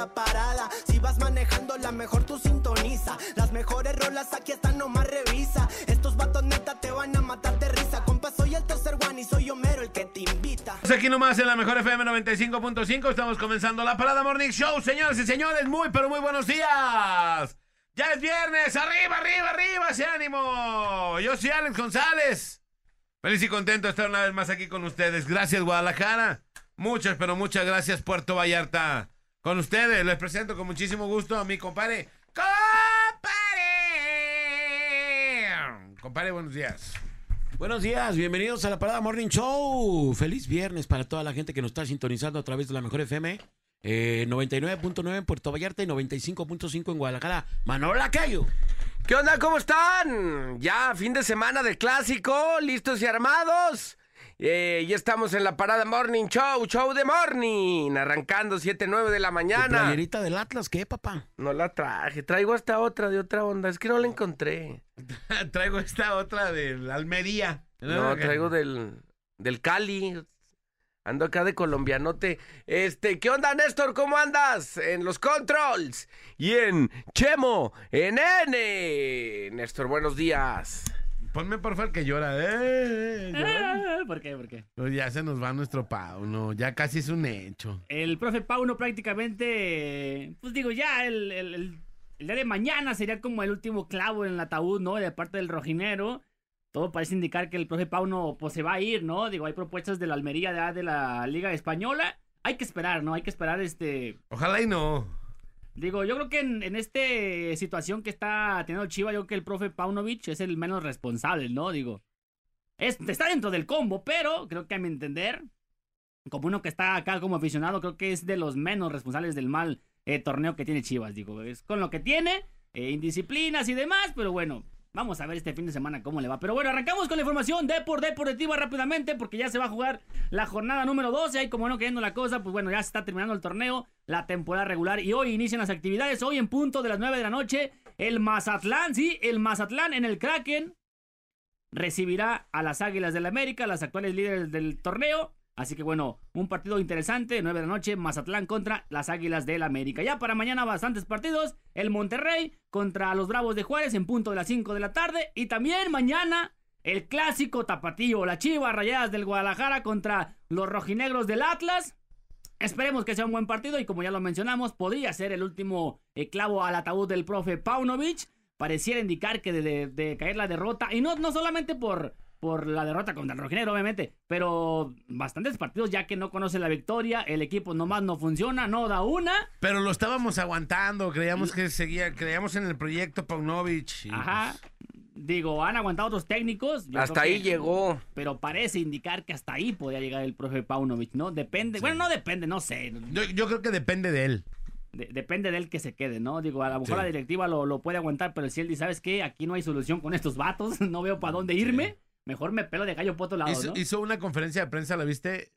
la parada. Si vas manejando, la mejor tú sintoniza. Las mejores rolas aquí están, nomás revisa. Estos vatos neta te van a matar de risa. Compa, soy el tercer one y soy Homero el que te invita. Pues Aquí nomás en la mejor FM 95.5 estamos comenzando la Parada Morning Show. Señoras y señores, muy pero muy buenos días. Ya es viernes, arriba, arriba, arriba, ese ánimo. Yo soy Alex González. Feliz y contento de estar una vez más aquí con ustedes. Gracias Guadalajara. Muchas, pero muchas gracias Puerto Vallarta. Con ustedes les presento con muchísimo gusto a mi compadre. ¡Compadre! Compadre, buenos días. Buenos días, bienvenidos a la Parada Morning Show. Feliz viernes para toda la gente que nos está sintonizando a través de la Mejor FM. Eh, 99.9 en Puerto Vallarta y 95.5 en Guadalajara. Manola Cayo. ¿Qué onda? ¿Cómo están? Ya fin de semana de clásico, listos y armados. Eh, ya estamos en la parada Morning Show, Show de Morning, arrancando 7, 9 de la ¿Tu mañana. playerita del Atlas qué, papá? No la traje, traigo hasta otra de otra onda, es que no la encontré. Traigo esta otra de la Almería. No, traigo del, del Cali. Ando acá de colombianote. Este, ¿qué onda, Néstor? ¿Cómo andas? En los controls. Y en Chemo, en N. Néstor, buenos días. Ponme por favor que llora. Eh, llora. Ah, ¿Por qué? ¿Por qué? Pues ya se nos va nuestro Pauno. Ya casi es un hecho. El profe Pauno prácticamente, pues digo, ya el, el- el- el día de mañana sería como el último clavo en el ataúd, ¿no? De parte del rojinero. Todo parece indicar que el profe Pauno pues se va a ir, ¿no? Digo, hay propuestas de la Almería de, de la Liga Española. Hay que esperar, ¿no? Hay que esperar este... Ojalá y no. Digo, yo creo que en, en esta situación que está teniendo Chiva, yo creo que el profe Paunovic es el menos responsable, ¿no? Digo, es, está dentro del combo, pero creo que a mi entender, como uno que está acá como aficionado, creo que es de los menos responsables del mal eh, torneo que tiene Chivas, digo, es con lo que tiene, eh, indisciplinas y demás, pero bueno. Vamos a ver este fin de semana cómo le va. Pero bueno, arrancamos con la información de por deportiva rápidamente porque ya se va a jugar la jornada número 12. Ahí como no queriendo la cosa, pues bueno, ya se está terminando el torneo, la temporada regular y hoy inician las actividades. Hoy en punto de las 9 de la noche, el Mazatlán, sí, el Mazatlán en el Kraken recibirá a las Águilas del América, las actuales líderes del torneo. Así que bueno, un partido interesante, 9 de la noche, Mazatlán contra las Águilas del América. Ya para mañana bastantes partidos, el Monterrey contra los Bravos de Juárez en punto de las 5 de la tarde. Y también mañana el clásico tapatío, la Chivas Rayadas del Guadalajara contra los rojinegros del Atlas. Esperemos que sea un buen partido y como ya lo mencionamos, podría ser el último clavo al ataúd del profe Paunovic. Pareciera indicar que de, de- de caer la derrota, y no, no solamente por, por la derrota contra el rojinegro, obviamente, pero bastantes partidos ya que no conoce la victoria, el equipo nomás no funciona, no da una. Pero lo estábamos aguantando. Creíamos que seguía. Creíamos en el proyecto Paunovic. y, Ajá. Digo, han aguantado otros técnicos. yo Hasta ahí que- llegó. Pero parece indicar que hasta ahí podría llegar el profe Paunovic, ¿no? Depende. Bueno, no depende, no sé. Yo, yo creo que depende de él. De- depende de él que se quede, ¿no? Digo, a lo mejor Sí. la directiva lo, lo puede aguantar, pero si él dice, ¿sabes qué? Aquí no hay solución con estos vatos, no veo para dónde irme, mejor me pelo de gallo por otro lado, Hizo, ¿no? hizo una conferencia de prensa, ¿la viste?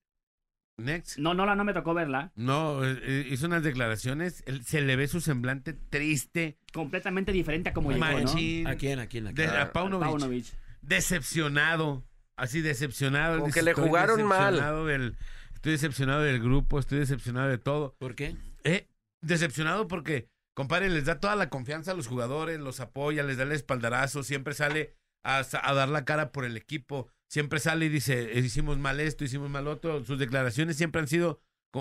Next. No, no, la, no me tocó verla. No, eh, eh, hizo unas declaraciones. él- se le ve su semblante triste. Completamente diferente a como llegó. ¿A quién? ¿A quién? ¿A De- quién? a Paunovic. Paunovic. Decepcionado. Así decepcionado. Como que le "Estoy jugaron mal". decepcionado del- estoy decepcionado del grupo, estoy decepcionado de todo. ¿Por qué? Eh, decepcionado porque, compadre, les da toda la confianza a los jugadores, los apoya, les da el espaldarazo, siempre sale a, dar la cara por el equipo, siempre sale y dice, "Eh, hicimos mal esto, hicimos mal otro. Sus declaraciones siempre han sido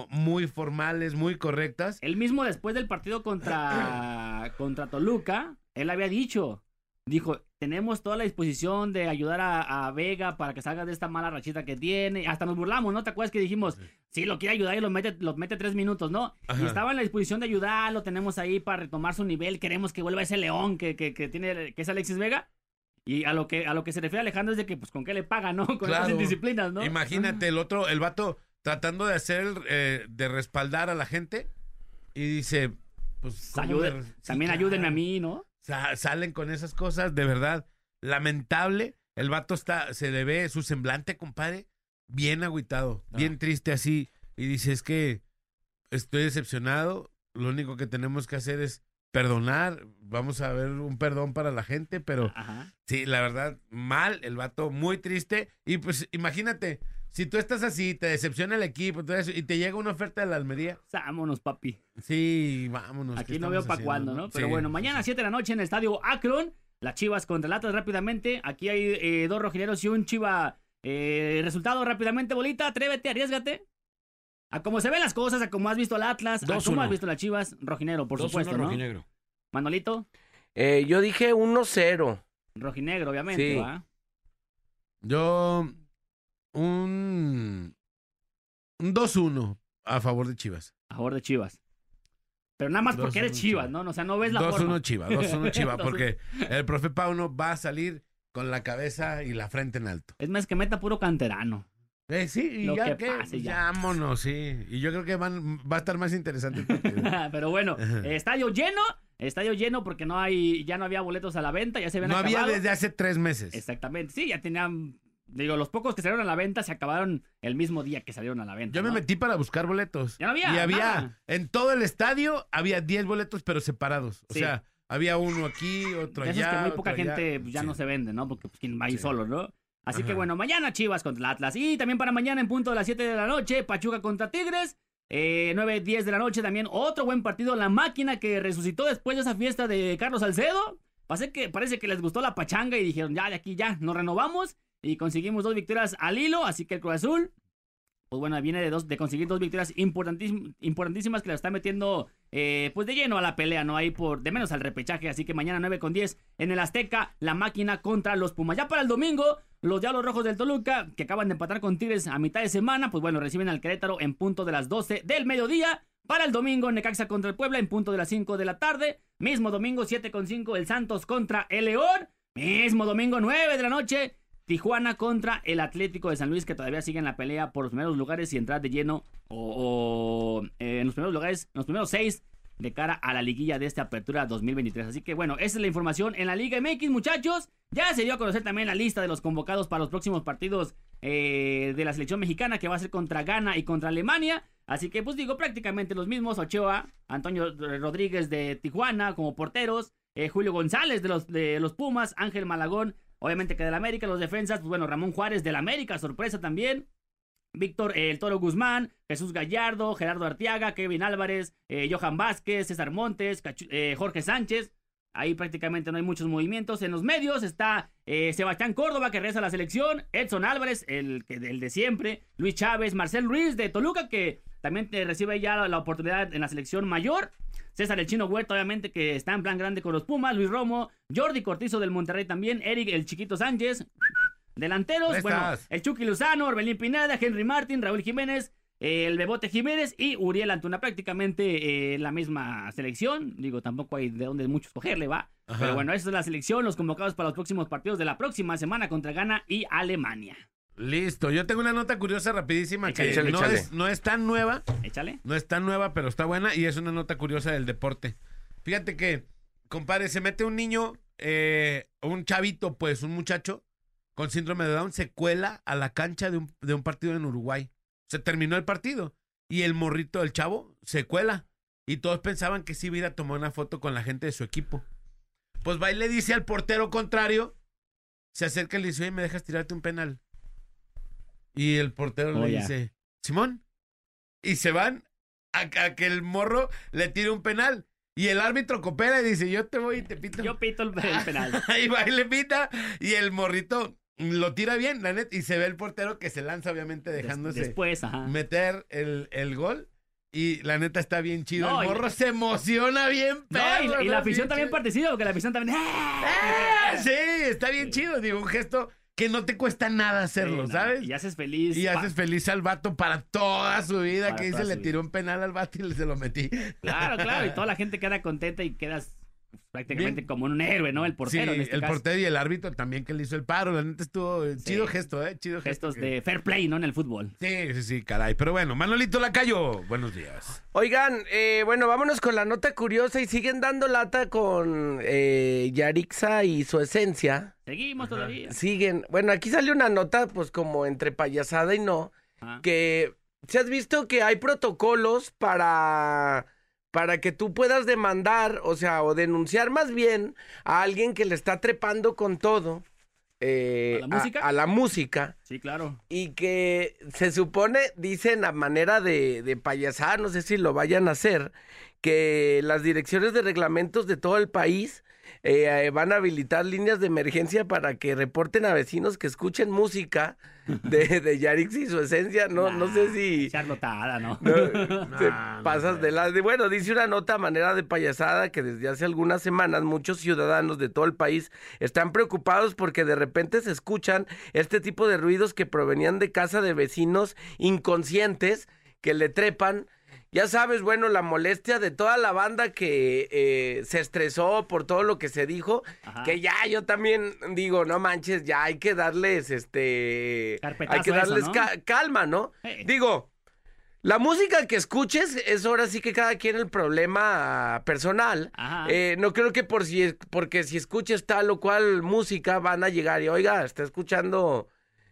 muy formales, muy correctas. Él mismo después del partido contra, contra Toluca, él había dicho, dijo, tenemos toda la disposición de ayudar a, a Vega para que salga de esta mala rachita que tiene. Hasta nos burlamos, ¿no? ¿Te acuerdas que dijimos, sí, lo quiere ayudar y lo mete, lo mete tres minutos, ¿no? Ajá. Y estaba en la disposición de ayudar, lo tenemos ahí para retomar su nivel, queremos que vuelva ese león que, que, que tiene, que es Alexis Vega. Y a lo que a lo que se refiere Alejandro es de que, pues, ¿con qué le paga, no? Con Claro. esas indisciplinas, ¿no? Imagínate el otro, el vato tratando de hacer, eh, de respaldar a la gente y dice, pues, ¿cómo Ayude- me- sí, también claro. ayúdenme a mí, ¿no? Sa- salen con esas cosas, de verdad, lamentable. El vato está, se le ve su semblante, compadre, bien agüitado, Ah. bien triste así. Y dice, es que estoy decepcionado, lo único que tenemos que hacer es perdonar, vamos a ver un perdón para la gente, pero Ajá. sí, la verdad, mal, el vato muy triste. Y pues imagínate, si tú estás así, te decepciona el equipo todo eso, y te llega una oferta de la Almería, Vámonos, papi. sí, vámonos. ¿qué Aquí no veo para cuándo, ¿no? Pero Sí, bueno, mañana a sí. 7 de la noche en el estadio Akron. Las Chivas contra el Atlas rápidamente. Aquí hay eh, dos rojineros y un Chiva. Eh, resultado rápidamente, bolita. Atrévete, arriesgate. A cómo se ven las cosas, a cómo has visto al Atlas, a uno. has visto las Chivas, rojinero, por 2-1 supuesto, ¿no? rojinegro. Manolito, Eh, yo dije 1-0. rojinegro, obviamente, Sí. ¿va? Yo, un, un 2-1 a favor de Chivas. A favor de Chivas. Pero nada más porque 2-1 eres Chivas, Chivas. ¿no? O sea, no ves la forma. 2-1 Chivas, 2-1 Chivas, 2-1. porque el profe Pauno va a salir con la cabeza y la frente en alto. Es más que meta puro canterano. Eh, sí, y Lo ya que que, pase, ya. vámonos, sí. Y yo creo que van, va a estar más interesante. Pero bueno, estadio lleno. Estadio lleno porque no hay, ya no había boletos a la venta, ya se habían No había desde hace tres meses. Exactamente, sí, ya tenían, digo, los pocos que salieron a la venta se acabaron el mismo día que salieron a la venta. Yo me metí para buscar boletos. Ya no había Y había, nada. en todo el estadio, había 10 boletos, pero separados. O Sí. sea, había uno aquí, otro allá. que muy poca allá. gente pues, ya Sí. no se vende, ¿no? Porque pues, quien va ahí Sí. solo, ¿no? Así que bueno, mañana Chivas contra el Atlas. Y también para mañana en punto de las 7 de la noche, Pachuca contra Tigres. Eh, 9, 10 de la noche también otro buen partido. La máquina que resucitó después de esa fiesta de Carlos Salcedo. Parece que, parece que les gustó la pachanga y dijeron, ya, de aquí ya, nos renovamos. Y conseguimos dos victorias al hilo. Así que el Cruz Azul, pues bueno, viene de, dos, de conseguir dos victorias importantísim- importantísimas que la está metiendo eh, pues de lleno a la pelea, ¿no? Ahí por, de menos al repechaje. Así que mañana 9 con 10 en el Azteca, la máquina contra los Pumas. Ya para el domingo, los Diablos Rojos del Toluca, que acaban de empatar con Tigres a mitad de semana, pues bueno, reciben al Querétaro en punto de las 12 del mediodía. Para el domingo, Necaxa contra el Puebla en punto de las 5 de la tarde. Mismo domingo, 7 con 5, el Santos contra el León. Mismo domingo, 9 de la noche, Tijuana contra el Atlético de San Luis, que todavía sigue en la pelea por los primeros lugares y entrar de lleno o, eh, en los primeros lugares, en los primeros seis de cara a la liguilla de esta apertura 2023. Así que bueno, esa es la información en la Liga MX, muchachos. Ya se dio a conocer también la lista de los convocados para los próximos partidos eh, de la selección mexicana, que va a ser contra Ghana y contra Alemania. Así que pues digo, prácticamente los mismos. Ochoa, Antonio Rodríguez de Tijuana como porteros, eh, Julio González de los, de los Pumas, Ángel Malagón, obviamente que del América, los defensas, pues bueno, Ramón Juárez del América, sorpresa también. Víctor eh, El Toro Guzmán, Jesús Gallardo, Gerardo Arteaga, Kevin Álvarez, eh, Johan Vázquez, César Montes, eh, Jorge Sánchez. Ahí prácticamente no hay muchos movimientos. En los medios está eh, Sebastián Córdoba, que regresa a la selección. Edson Álvarez, el, el de siempre. Luis Chávez, Marcel Ruiz de Toluca, que también te recibe ya la oportunidad en la selección mayor. César el Chino Huerta, obviamente, que está en plan grande con los Pumas. Luis Romo, Jordi Cortizo del Monterrey también. Eric el Chiquito Sánchez. Delanteros, bueno, estás. el Chucky Luzano, Orbelín Pineda, Henry Martin, Raúl Jiménez, eh, el Bebote Jiménez y Uriel Antuna. Prácticamente eh, la misma selección. Digo, tampoco hay de dónde mucho escogerle, va. Ajá. Pero bueno, esa es la selección, los convocados para los próximos partidos de la próxima semana contra Ghana y Alemania. Listo, yo tengo una nota curiosa rapidísima que Échale, no, échale. Es, no es tan nueva, Échale. no es tan nueva, pero está buena y es una nota curiosa del deporte. Fíjate que, compadre, se mete un niño, eh, un chavito, pues, un muchacho con síndrome de Down, se cuela a la cancha de un, de un partido en Uruguay. Se terminó el partido y el morrito, el chavo, se cuela. Y todos pensaban que sí iba a ir a tomar una foto con la gente de su equipo. Pues va y le dice al portero contrario, se acerca y le dice, oye, ¿me dejas tirarte un penal? Y el portero Oh, le ya. dice, Simón. Y se van a, a que el morro le tire un penal. Y el árbitro coopera y dice, yo te voy y te pito. Yo pito el, el penal. Ahí va y le pita. Y el morrito lo tira bien, la neta. Y se ve el portero que se lanza, obviamente, dejándose Después, ajá. meter el, el gol. Y la neta está bien chido. No, el y- morro se emociona bien, No, y, perro, y la afición también participa, porque la afición también. ¡Eh! Sí, está bien chido. Digo, un gesto que no te cuesta nada hacerlo, Sí, ¿sabes? Y haces feliz. Y haces feliz al vato para toda su vida. Para que dice, le tiró un penal al vato y le- se lo metí. Claro, claro. Y toda la gente queda contenta y quedas prácticamente Bien. como un héroe, ¿no? El portero sí, en este el caso. portero y el árbitro también que le hizo el paro. La neta estuvo eh, Sí. chido gesto, ¿eh? Chido gesto. Gestos que- de fair play, ¿no? En el fútbol. Sí, sí, sí, caray. Pero bueno, Manolito Lacayo, buenos días. Oigan, eh, bueno, vámonos con la nota curiosa y siguen dando lata con eh, Yarixa y su esencia. Seguimos todavía. Siguen. Bueno, aquí sale una nota, pues como entre payasada y no, Ajá. que si has visto que hay protocolos para para que tú puedas demandar, o sea, o denunciar más bien a alguien que le está trepando con todo eh, ¿A la música? a la música. Sí, claro. y que se supone, dicen a manera de, de payasar, no sé si lo vayan a hacer, que las direcciones de reglamentos de todo el país eh, eh, van a habilitar líneas de emergencia para que reporten a vecinos que escuchen música de, de Yarix y su esencia. No, no sé si... Charlotada, ¿no? No, te no pasas sé. de la... de- bueno, dice una nota a manera de payasada que desde hace algunas semanas muchos ciudadanos de todo el país están preocupados porque de repente se escuchan este tipo de ruidos que provenían de casa de vecinos inconscientes que le trepan. Ya sabes, bueno, la molestia de toda la banda que eh, se estresó por todo lo que se dijo, Ajá. que ya yo también digo, no manches, ya hay que darles, este, Carpetazo hay que eso, darles ¿no? ca- calma, ¿no? Hey. Digo, la música que escuches es ahora sí que cada quien el problema personal. Ajá. Eh, no creo que por si porque si escuches tal o cual música van a llegar y oiga, está escuchando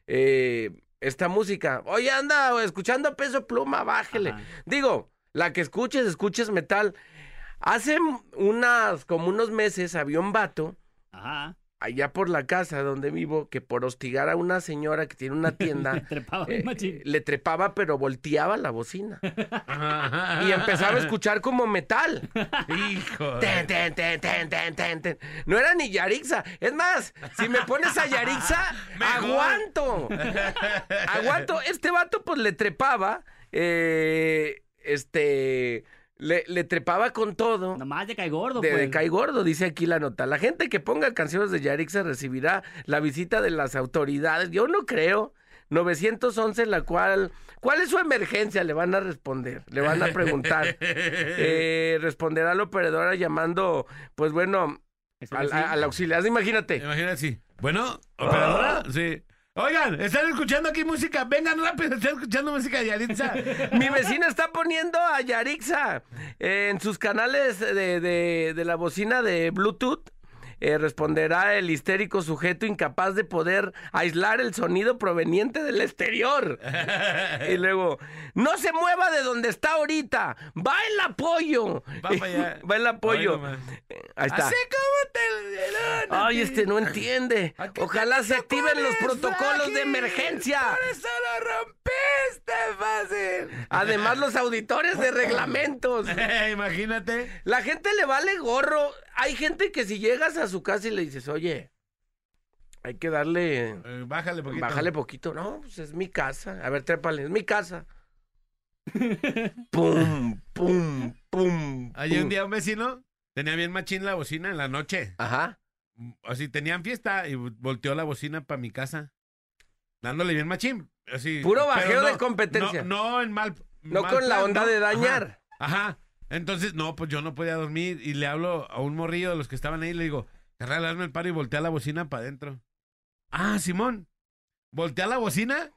eh, esta música. Oye, anda escuchando peso pluma, bájele. Ajá. Digo, la que escuches, escuches metal. Hace unas, como unos meses había un vato Ajá. Allá por la casa donde vivo que por hostigar a una señora que tiene una tienda Trepaba eh, le trepaba pero volteaba la bocina y empezaba a escuchar como metal. Hijo. Ten, ten, ten, ten, ten, ten, ten. No era ni Yarixa. Es más, si me pones a Yarixa, aguanto. aguanto. Este vato pues le trepaba, eh, este, le, le trepaba con todo. Nomás de cae gordo, De, pues. de Cae Gordo, dice aquí la nota. La gente que ponga canciones de Yarixa recibirá la visita de las autoridades. Yo no creo. 911, la cual... ¿Cuál es su emergencia? Le van a responder, le van a preguntar. Eh, responderá la operadora llamando, pues bueno, al, sí. a- al auxiliar. Imagínate. Imagínate así. Bueno, operadora, sí. Oigan, están escuchando aquí música. Vengan rápido, están escuchando música de Yalitza. Mi vecina está poniendo a Yarixa en sus canales de, de- de la bocina de Bluetooth. Eh, responderá el histérico sujeto incapaz de poder aislar el sonido proveniente del exterior. y luego, no se mueva de donde está ahorita. Va el apoyo. Va allá. Va el apoyo. Ay, Ahí está. Así como te. Ay, este no entiende. ¿A qué Ojalá se activen los protocolos de emergencia. Por eso lo rompiste fácil. Además, los auditores de reglamentos. Imagínate. La gente le vale gorro. Hay gente que si llegas a su casa y le dices, oye, hay que darle, Eh, bájale poquito. bájale poquito. No, pues es mi casa. A ver, trépale, es mi casa. pum, pum, pum. Ayer un día un vecino tenía bien machín la bocina en la noche. Ajá. Así tenían fiesta y volteó la bocina para mi casa. Dándole bien machín. Así, Puro bajeo no- de competencia. No, no en mal. No mal con la onda ¿no? de Ajá, dañar. Ajá. Entonces, no, pues yo no podía dormir y le hablo a un morrillo de los que estaban ahí y le digo, carnal, hazme el paro y voltea la bocina para adentro. Ah, Simón. ¿Voltea la bocina?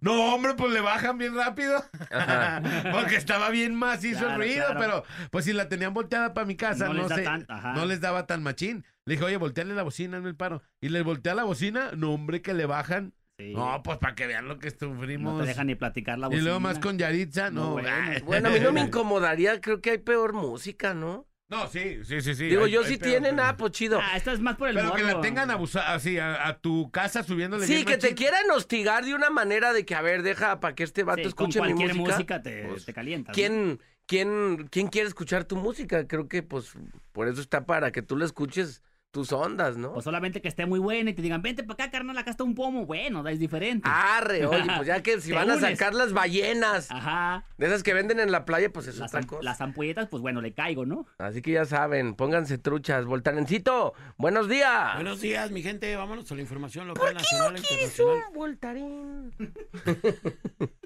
No, hombre, pues le bajan bien rápido. Porque estaba bien macizo Claro, el ruido, claro. pero pues si la tenían volteada para mi casa, No no, les da sé, tan- ajá. no les daba tan machín. Le dije, oye, volteale la bocina, hazme el paro. Y les voltea la bocina, no, hombre, que le bajan. Sí. No, pues para que vean lo que sufrimos. No te dejan ni platicar la y bocina. luego más con Yaritza, no. No, bueno. a mí no me incomodaría. Creo que hay peor música, ¿no? No, sí, sí, sí, sí. Digo, hay- yo hay si peor, tienen, ah, pues chido. Ah, esta es más por el Pero que la tengan abusada, así, a, a tu casa subiéndole Sí, que te quieran hostigar de una manera de que, a ver, deja para que este vato Sí, con escuche mi cualquier música. te, Pues, te calientas. ¿no? ¿Quién, quién, ¿Quién quiere escuchar tu música? Creo que, pues, por eso está para que tú le escuches tus ondas, ¿no? O solamente que esté muy buena y te digan, vente para acá, carnal, acá está un pomo. Bueno, es diferente. Arre, oye, pues ya que si van a sacar las ballenas, Ajá. de esas que venden en la playa, pues es Las, otra cosa. las ampolletas, pues bueno, le caigo, ¿no? Así que ya saben, pónganse truchas. Voltarencito, buenos días. Buenos días, mi gente. Vámonos a la información local, nacional e internacional. un voltarín?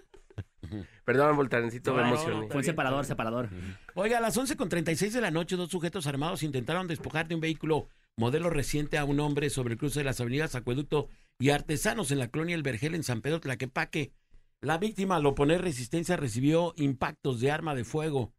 Perdón, Voltarencito, me No, emocioné. Fue un separador, separador. Oiga, a las 11.36 de la noche, dos sujetos armados intentaron despojar de un vehículo modelo reciente a un hombre sobre el cruce de las avenidas Acueducto y Artesanos en la colonia El Vergel en San Pedro Tlaquepaque. La víctima, al oponer resistencia, recibió impactos de arma de fuego.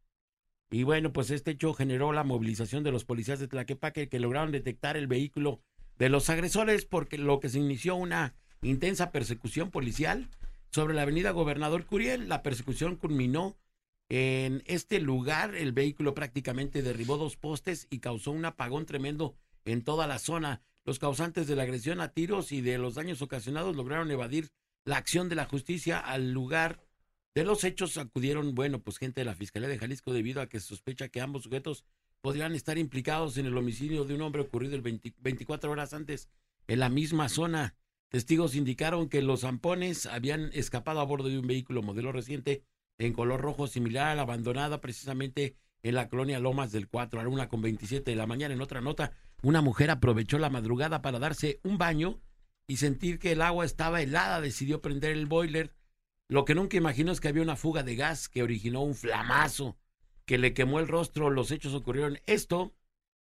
Y bueno, pues este hecho generó la movilización de los policías de Tlaquepaque que lograron detectar el vehículo de los agresores porque lo que se inició una intensa persecución policial sobre la avenida Gobernador Curiel. La persecución culminó en este lugar. El vehículo prácticamente derribó dos postes y causó un apagón tremendo en toda la zona. Los causantes de la agresión a tiros y de los daños ocasionados lograron evadir la acción de la justicia al lugar de los hechos acudieron, bueno, pues gente de la Fiscalía de Jalisco debido a que se sospecha que ambos sujetos podrían estar implicados en el homicidio de un hombre ocurrido el 20 24 horas antes en la misma zona. Testigos indicaron que los zampones habían escapado a bordo de un vehículo modelo reciente en color rojo similar a la abandonada precisamente en la colonia Lomas del 4 a la una con 27 de la mañana. En otra nota, una mujer aprovechó la madrugada para darse un baño y sentir que el agua estaba helada, decidió prender el boiler. Lo que nunca imaginó es que había una fuga de gas que originó un flamazo que le quemó el rostro. Los hechos ocurrieron esto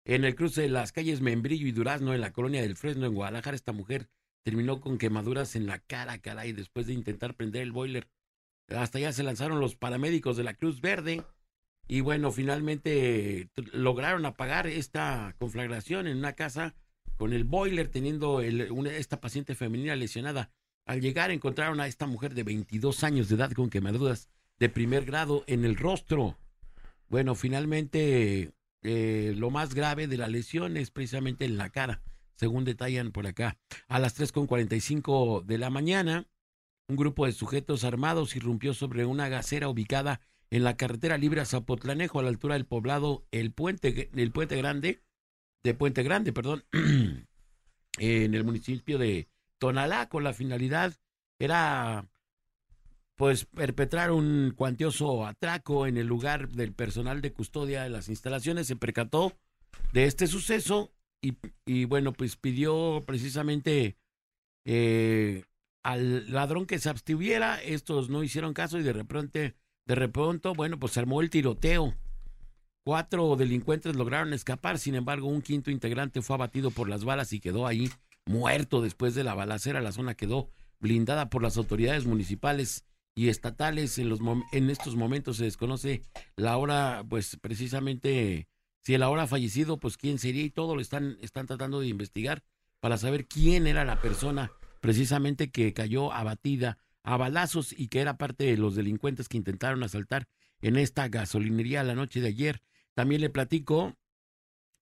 en el cruce de las calles Membrillo y Durazno en la colonia del Fresno en Guadalajara. Esta mujer terminó con quemaduras en la cara, caray, después de intentar prender el boiler. Hasta allá se lanzaron los paramédicos de la Cruz Verde y bueno, finalmente lograron apagar esta conflagración en una casa con el boiler teniendo el- una- esta paciente femenina lesionada. Al llegar encontraron a esta mujer de 22 años de edad con quemaduras de primer grado en el rostro. Bueno, finalmente eh, lo más grave de la lesión es precisamente en la cara, según detallan por acá. A las 3.45 de la mañana, un grupo de sujetos armados irrumpió sobre una gasera ubicada en la carretera libre a Zapotlanejo, a la altura del poblado El Puente, el Puente Grande, de Puente Grande, perdón, en el municipio de Tonalá, con la finalidad era pues perpetrar un cuantioso atraco en el lugar del personal de custodia de las instalaciones, se percató de este suceso y, y bueno, pues pidió precisamente eh, al ladrón que se abstuviera, estos no hicieron caso y de repente, de repente, bueno, pues se armó el tiroteo. Cuatro delincuentes lograron escapar, sin embargo, un quinto integrante fue abatido por las balas y quedó ahí muerto después de la balacera. La zona quedó blindada por las autoridades municipales y estatales. En, los en estos momentos se desconoce la hora, pues precisamente, si el ahora fallecido, pues quién sería y todo lo están, están tratando de investigar para saber quién era la persona precisamente que cayó abatida a balazos y que era parte de los delincuentes que intentaron asaltar en esta gasolinería la noche de ayer. También le platico,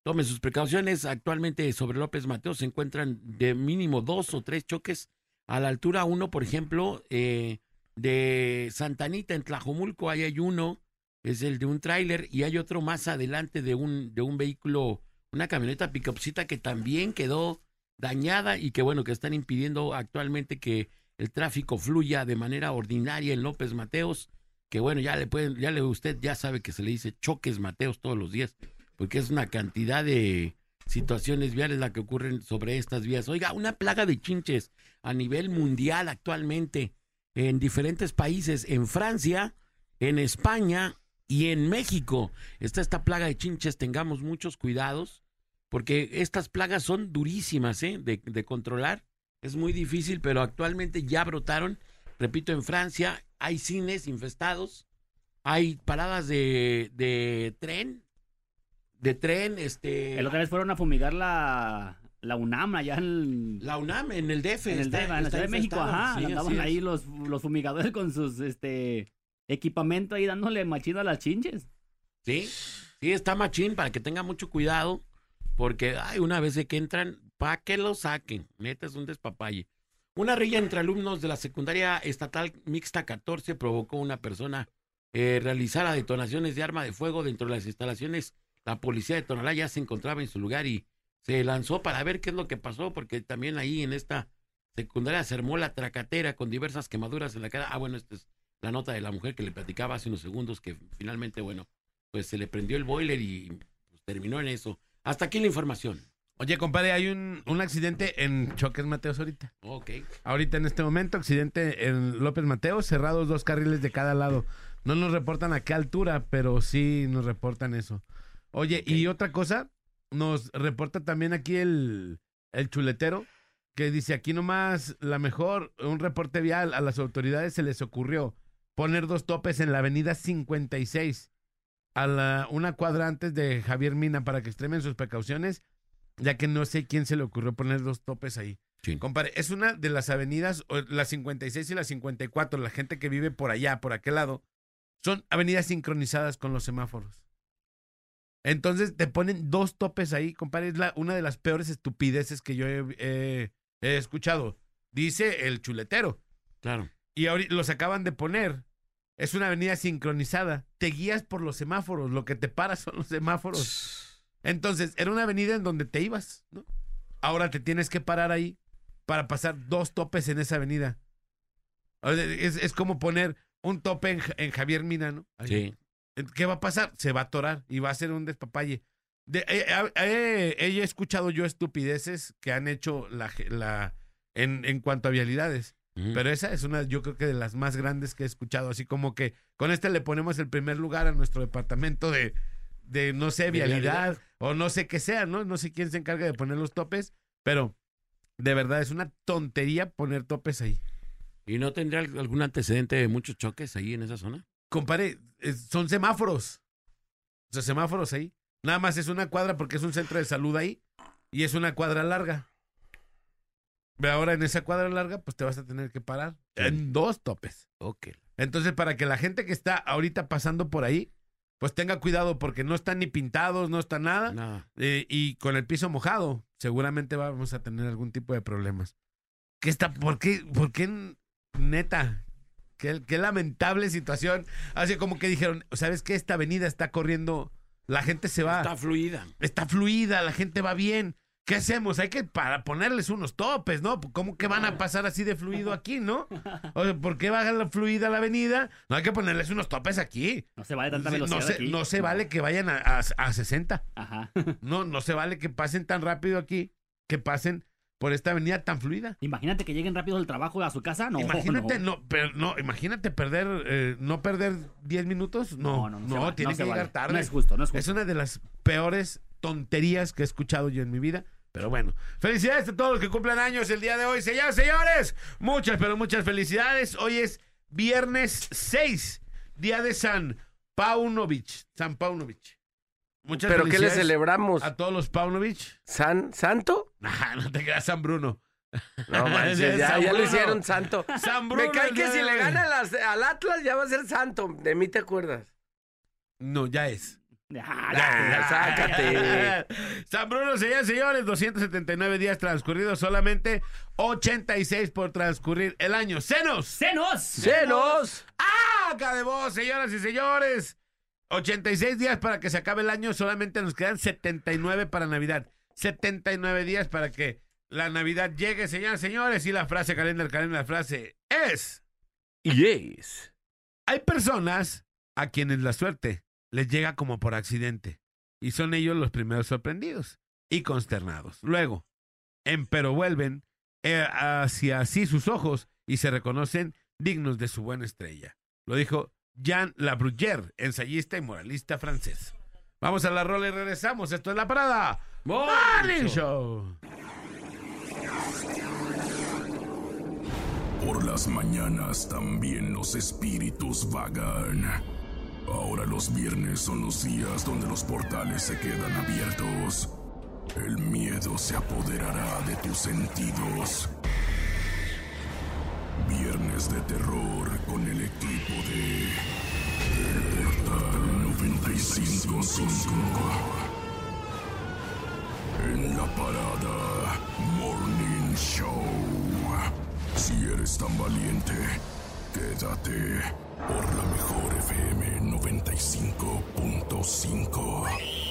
tome sus precauciones. Actualmente sobre López Mateo se encuentran de mínimo dos o tres choques a la altura. Uno, por ejemplo, eh, de Santanita en Tlajomulco, ahí hay uno, es el de un tráiler, y hay otro más adelante de un, de un vehículo, una camioneta picopcita que también quedó dañada y que bueno, que están impidiendo actualmente que el tráfico fluya de manera ordinaria en López Mateos, que bueno, ya le pueden, ya le usted ya sabe que se le dice choques Mateos todos los días, porque es una cantidad de situaciones viales la que ocurren sobre estas vías. Oiga, una plaga de chinches a nivel mundial actualmente en diferentes países, en Francia, en España y en México. Está esta plaga de chinches, tengamos muchos cuidados, porque estas plagas son durísimas ¿eh? de, de controlar. Es muy difícil, pero actualmente ya brotaron. Repito, en Francia hay cines infestados, hay paradas de, de tren, de tren, este... El otra vez fueron a fumigar la, la UNAM allá en, La UNAM en el DF. en el DF, en la Ciudad de México, ajá. Sí, andaban ahí los, los fumigadores con sus este equipamiento ahí dándole machino a las chinches. Sí, sí, está machín para que tenga mucho cuidado, porque ay, una vez que entran, para que lo saquen, neta es un despapalle. Una rilla entre alumnos de la secundaria estatal mixta 14 provocó una persona eh, detonaciones de arma de fuego dentro de las instalaciones. La policía de Tonalá ya se encontraba en su lugar y se lanzó para ver qué es lo que pasó, porque también ahí en esta secundaria se armó la tracatera con diversas quemaduras en la cara. Ah, bueno, esta es la nota de la mujer que le platicaba hace unos segundos que finalmente, bueno, pues se le prendió el boiler y pues, terminó en eso. Hasta aquí la información. Oye, compadre, hay un, un accidente en Choques Mateos ahorita. Ok. Ahorita en este momento, accidente en López Mateos, cerrados dos carriles de cada lado. No nos reportan a qué altura, pero sí nos reportan eso. Oye, y otra cosa, nos reporta también aquí el, el chuletero, que dice aquí nomás la mejor, un reporte vial a las autoridades se les ocurrió poner dos topes en la avenida 56, a la, una cuadra antes de Javier Mina para que extremen sus precauciones, ya que no sé quién se le ocurrió poner dos topes ahí. Sí. Compadre, es una de las avenidas, la 56 y la 54, la gente que vive por allá, por aquel lado, son avenidas sincronizadas con los semáforos. Entonces te ponen dos topes ahí, compadre, es la, una de las peores estupideces que yo he, he- he escuchado. Dice el chuletero. Claro. Y ahorita los acaban de poner. Es una avenida sincronizada. Te guías por los semáforos. Lo que te para son los semáforos. Entonces, era una avenida en donde te ibas, ¿no? Ahora te tienes que parar ahí para pasar dos topes en esa avenida. Es, es como poner un tope en, Ja- en Javier Mina, ¿no? Ahí. Sí. ¿Qué va a pasar? Se va a atorar y va a ser un despapalle. De, eh, eh, eh, he escuchado yo estupideces que han hecho la, en, en cuanto a vialidades. Pero esa es una, yo creo que de las más grandes que he escuchado. Así como que con este le ponemos el primer lugar a nuestro departamento de, de no sé, vialidad, o no sé qué sea, ¿no? No sé quién se encarga de poner los topes, pero de verdad es una tontería poner topes ahí. ¿Y no tendría al- algún antecedente de muchos choques ahí en esa zona? Compare, son semáforos. O sea, semáforos ahí. Nada más es una cuadra porque es un centro de salud ahí y es una cuadra larga. Ve ahora en esa cuadra larga, pues te vas a tener que parar en dos topes. Ok. Entonces, para que la gente que está ahorita pasando por ahí, pues tenga cuidado porque no están ni pintados, no está nada. Eh, y con el piso mojado, seguramente vamos a tener algún tipo de problemas. ¿Qué está? ¿Por qué? ¿Por qué neta? Qué, qué lamentable situación. Así como que dijeron, ¿sabes qué? Esta avenida está corriendo, la gente se va, Está está, fluida. fluida, la gente va bien. ¿Qué hacemos? Hay que para ponerles unos topes, ¿no? ¿Cómo que van a pasar así de fluido aquí, no? O sea, ¿por qué va la fluida la avenida? No hay que ponerles unos topes aquí. No se vale tanta velocidad no, se, aquí. no se vale que vayan a, a, a 60. Ajá. No, no se vale que pasen tan rápido aquí, que pasen por esta avenida tan fluida. Imagínate que lleguen rápido del trabajo a su casa. No, imagínate, no. no, per- no, imagínate perder, eh, no perder 10 minutos. No, no, no, tiene no se que llegar vale. tarde. No es justo, no es Es justo. una de las peores tonterías que he escuchado yo en mi vida. Pero bueno, felicidades a todos los que cumplan años el día de hoy. Señoras, señores, muchas, pero muchas felicidades. Hoy es viernes 6, día de San Paunovich. San Paunovich. Muchas ¿Pero qué le celebramos? a todos los Paunovich. ¿San, ¿Santo? Ajá, no te creas San Bruno. No manches, ya, ya lo hicieron santo. San Bruno. Me cae que si le gana las- al Atlas ya va a ser santo. De mí te acuerdas. No, ya es. Ah, Ya, ya, sácate. San Bruno, señores, señores, 279 días transcurridos, solamente 86 por transcurrir el año. ¡Senos! ¡Senos! ¡Cenos! ¡Acá de vos, señoras y señores! 86 días para que se acabe el año, solamente nos quedan 79 para Navidad. 79 días para que la Navidad llegue, señoras y señores. Y la frase, calendar, calendar, la frase es... Yes. Hay personas a quienes la suerte les llega como por accidente y son ellos los primeros sorprendidos y consternados. Luego, empero vuelven eh, hacia así sus ojos y se reconocen dignos de su buena estrella. Lo dijo Jean Labruyère, ensayista y moralista francés. Vamos a la rola y regresamos. Esto es La Parada. Morning Show. Por las mañanas también los espíritus vagan. Ahora los viernes son los días donde los portales se quedan abiertos. El miedo se apoderará de tus sentidos. Viernes de terror con el equipo de El Portal 955. En la parada Morning Show. Si eres tan valiente, quédate por la mejor FM 95.5.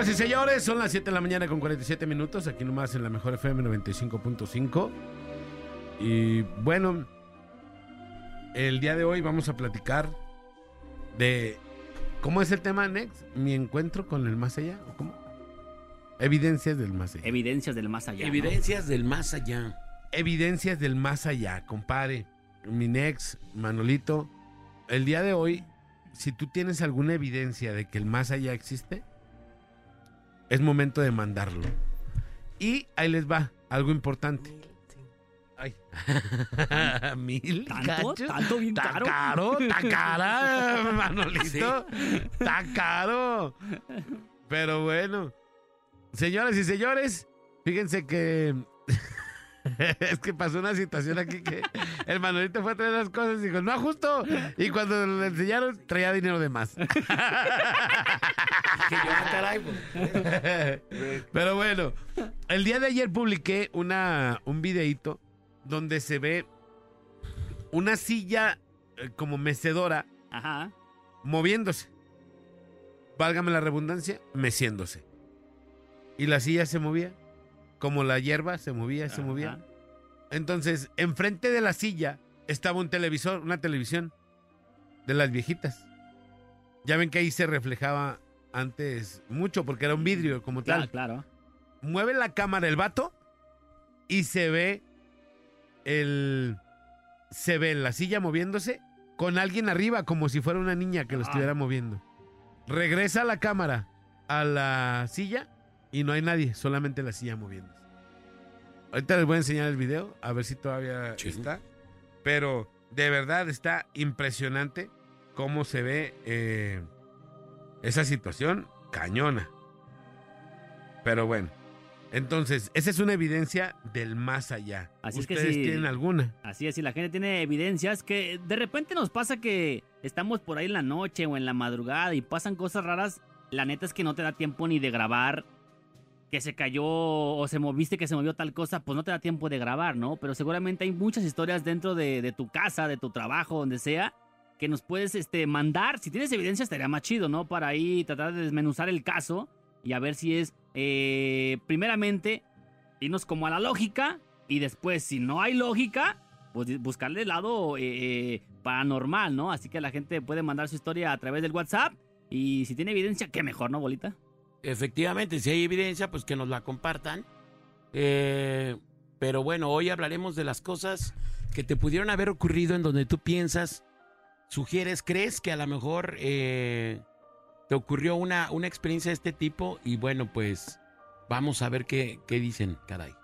Señoras y señores, son las 7 de la mañana con 47 minutos, aquí nomás en la mejor FM 95.5. Y bueno, el día de hoy vamos a platicar de cómo es el tema Next, mi encuentro con el más allá, o cómo? Evidencias del más allá. Evidencias del más allá. ¿no? Evidencias del más allá. Evidencias del más allá, compadre. Mi Nex, Manolito, el día de hoy, si tú tienes alguna evidencia de que el más allá existe, es momento de mandarlo. Y ahí les va, algo importante. Ay. Mil ¿Tanto? ¿Tanto bien Está caro? caro, está cara, Manolito. Está caro. Pero bueno. Señoras y señores, fíjense que. es que pasó una situación aquí que el Manolito fue a traer las cosas y dijo, no justo. Y cuando le enseñaron, traía dinero de más. Ah, pues. Pero bueno, el día de ayer publiqué una, un videíto donde se ve una silla eh, como mecedora Ajá. moviéndose. Válgame la redundancia, meciéndose. Y la silla se movía, como la hierba se movía, se Ajá. movía. Entonces, enfrente de la silla estaba un televisor, una televisión de las viejitas. Ya ven que ahí se reflejaba antes mucho porque era un vidrio como Claro, tal. claro. Mueve la cámara el vato y se ve el se ve la silla moviéndose con alguien arriba como si fuera una niña que lo Ah. estuviera moviendo. Regresa la cámara a la silla y no hay nadie, solamente la silla moviéndose. Ahorita les voy a enseñar el video, a ver si todavía Sí. está. Pero de verdad está impresionante cómo se ve eh, esa situación cañona. Pero bueno, entonces, esa es una evidencia del más allá. Así es que ¿Ustedes sí. tienen alguna? Así es, si la gente tiene evidencias que de repente nos pasa que estamos por ahí en la noche o en la madrugada y pasan cosas raras, la neta es que no te da tiempo ni de grabar que se cayó o se moviste que se movió tal cosa, pues no te da tiempo de grabar, ¿no? Pero seguramente hay muchas historias dentro de, tu casa, de tu trabajo, donde sea, que nos puedes este, mandar. Si tienes evidencia estaría más chido, ¿no? Para ahí tratar de desmenuzar el caso y a ver si es, eh, primeramente, irnos como a la lógica y después, si no hay lógica, pues buscarle el lado eh, eh, paranormal, ¿no? Así que la gente puede mandar su historia a través del WhatsApp y si tiene evidencia, qué mejor, ¿no, bolita? Efectivamente, si hay evidencia, pues que nos la compartan. Eh, pero bueno, hoy hablaremos de las cosas que te pudieron haber ocurrido en donde tú piensas, sugieres, crees que a lo mejor eh, te ocurrió una, una experiencia de este tipo y bueno, pues vamos a ver qué, qué dicen, caray.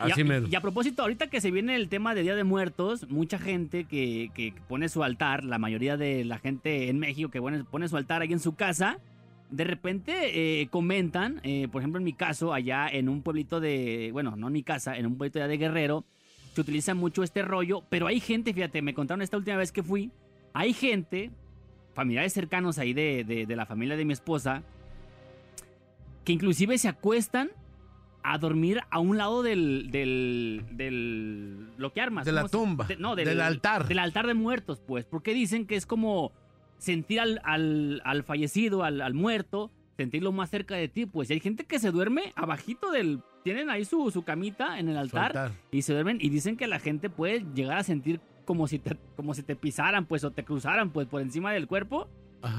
Y a, Así y a propósito, ahorita que se viene el tema de Día de Muertos, mucha gente que, que pone su altar, la mayoría de la gente en México que pone, pone su altar ahí en su casa, de repente eh, comentan, eh, por ejemplo en mi caso, allá en un pueblito de, bueno, no en mi casa, en un pueblito allá de Guerrero, se utiliza mucho este rollo, pero hay gente, fíjate, me contaron esta última vez que fui, hay gente, familiares cercanos ahí de, de- de la familia de mi esposa, que inclusive se acuestan a dormir a un lado del. del. del. lo que armas. De la ¿cómo se- tumba, de- no, del altar. Del altar de muertos, pues. Porque dicen que es como sentir al, al, al fallecido, al, al muerto, sentirlo más cerca de ti. Pues y hay gente que se duerme abajito del. Tienen ahí su, su camita en el altar y se duermen y dicen que la gente puede llegar a sentir como si te, como si te pisaran, pues, o te cruzaran, pues, por encima del cuerpo.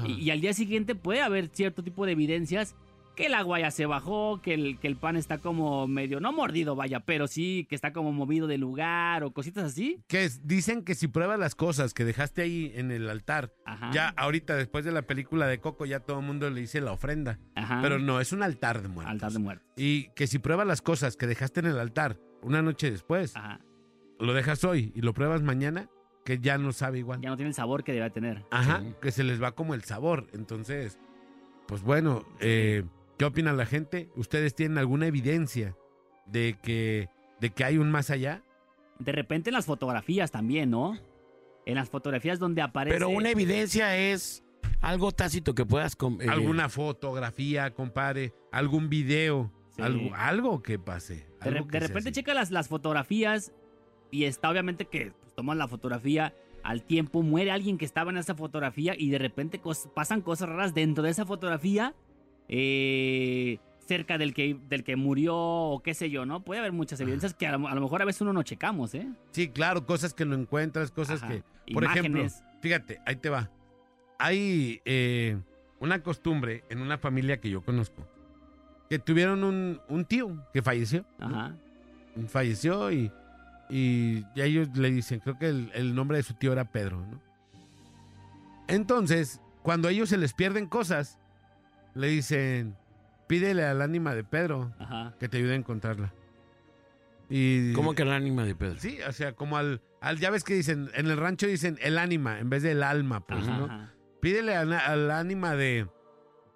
Y al día siguiente puede haber cierto tipo de evidencias que el agua ya se bajó, que el, que el pan está como medio, no mordido, vaya, pero sí que está como movido de lugar o cositas así. Que es- dicen que si pruebas las cosas que dejaste ahí en el altar, Ajá. ya ahorita después de la película de Coco ya todo el mundo le dice la ofrenda. Ajá. Pero no, es un altar de muertos. Altar de muerte. Y que si pruebas las cosas que dejaste en el altar una noche después, Ajá. lo dejas hoy y lo pruebas mañana, que ya no sabe igual. Ya no tiene el sabor que debe tener. Ajá, Sí. que se les va como el sabor. Entonces, pues bueno, eh, ¿qué opina la gente? ¿Ustedes tienen alguna evidencia de que, de que hay un más allá? De repente en las fotografías también, ¿no? En las fotografías donde aparece. Pero una evidencia es algo tácito que puedas... eh, ¿Alguna fotografía, compadre? ¿Algún video? Sí. Algo, algo que pase. De, re- repente checa las, las fotografías y está obviamente que pues, toman la fotografía al tiempo, muere alguien que estaba en esa fotografía y de repente cos- pasan cosas raras dentro de esa fotografía eh, cerca del que, del que murió o qué sé yo, ¿no? Puede haber muchas evidencias que a lo, a lo mejor a veces uno no checamos, ¿eh? Sí, claro, cosas que no encuentras, cosas Ajá. que... Por ejemplo, fíjate, ahí te va. Hay eh, una costumbre en una familia que yo conozco, que tuvieron un, un tío que falleció. ¿no? Ajá. falleció y, y ya ellos le dicen, creo que el, el nombre de su tío era Pedro, ¿no? Entonces, cuando a ellos se les pierden cosas, le dicen, pídele al ánima de Pedro Ajá. que te ayude a encontrarla. Y, ¿Cómo que el ánima de Pedro? Sí, o sea, como al, al, ya ves que dicen, en el rancho dicen el ánima en vez del alma, pues, Ajá, ¿no? ajá, Pídele al, al ánima de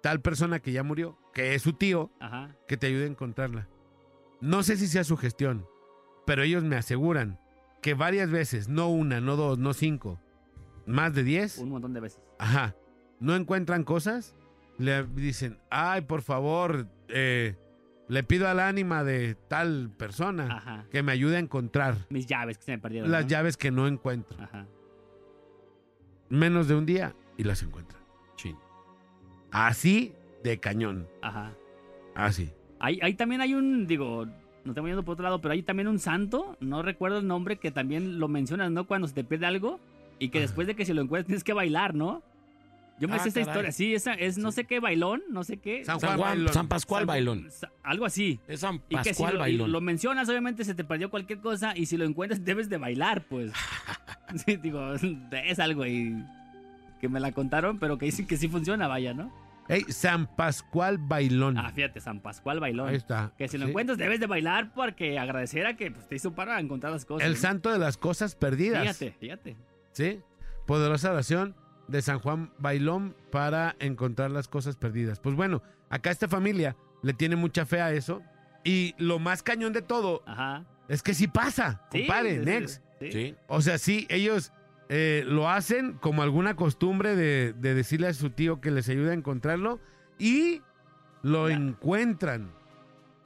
tal persona que ya murió, que es su tío, ajá. que te ayude a encontrarla. No sé si sea su gestión, pero ellos me aseguran que varias veces, no una, no dos, no cinco, más de diez, Un montón de veces. ajá, no encuentran cosas, le dicen, ay, por favor, eh, le pido al ánima de tal persona Ajá. que me ayude a encontrar Mis llaves que se me perdieron. las ¿no? llaves que no encuentro. Ajá. Menos de un día y las encuentran. Chin. Así de cañón, Ajá. así. Ahí, ahí también hay un, digo, no estamos yendo por otro lado, pero hay también un santo, no recuerdo el nombre, que también lo mencionas, ¿no? Cuando se te pierde algo y que después de que se lo encuentras tienes que bailar, ¿no? Yo me Ah, sé esta caray. historia, sí, esa es no sé qué bailón, no sé qué. San San Juan Bailón. San Pascual San- Bailón. Algo así. Es San Y que si Pascual lo, y Bailón. lo mencionas, obviamente se te perdió cualquier cosa y si lo encuentras debes de bailar, pues. sí, digo, es algo ahí que me la contaron, pero que dicen que sí funciona, vaya, ¿no? Ey, San Pascual Bailón. Ah, fíjate, San Pascual Bailón. Ahí está. Que si lo Sí. encuentras debes de bailar porque agradecer a que pues, te hizo para encontrar las cosas. El ¿no? santo de las cosas perdidas. Fíjate, fíjate. ¿Sí? Poderosa oración de San Juan Bailón para encontrar las cosas perdidas. Pues bueno, acá esta familia le tiene mucha fe a eso. Y lo más cañón de todo Ajá. es que sí pasa, Sí, compadre, sí, sí, next. sí. Sí. O sea, sí, ellos eh, lo hacen como alguna costumbre de, de decirle a su tío que les ayude a encontrarlo y lo Ya. encuentran.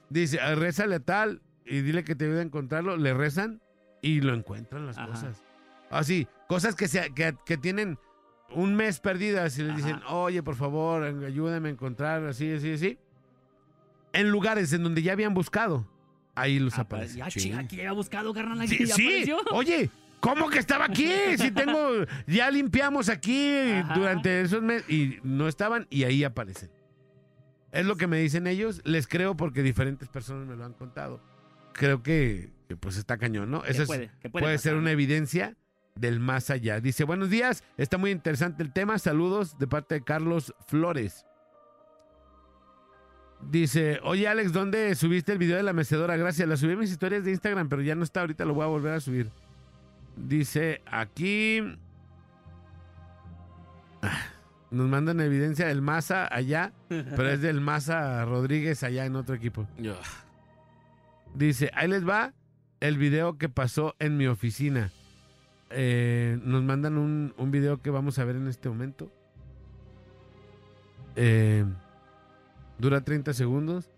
Dice, "Ah, rézale a tal y dile que te ayude a encontrarlo. Le rezan y lo encuentran las Ajá. cosas. Así, cosas que, se, que, que tienen un mes perdidas y les Ajá. dicen, oye, por favor, ayúdame a encontrar, así, así, así. En lugares en donde ya habían buscado, ahí los Ah, aparecen. Ya, Sí. chica, aquí había buscado, carnal. Aquí Sí, ya sí. apareció. Oye, ¿cómo que estaba aquí? Si tengo, ya limpiamos aquí Ajá. durante esos meses y no estaban y ahí aparecen. Es lo que me dicen ellos, les creo porque diferentes personas me lo han contado. Creo que, que, pues está cañón, ¿no? Eso es- puede, puede, puede ser una evidencia del más allá. Dice, buenos días, está muy interesante el tema, saludos de parte de Carlos Flores. Dice, oye Alex, ¿dónde subiste el video de la mecedora? Gracias, la subí en mis historias de Instagram, pero ya no está, ahorita lo voy a volver a subir. Dice, aquí... Nos mandan evidencia del Maza allá, pero es del Maza Rodríguez allá en otro equipo. Dice, ahí les va el video que pasó en mi oficina. Eh, nos mandan un, un video que vamos a ver en este momento. Eh, dura 30 segundos.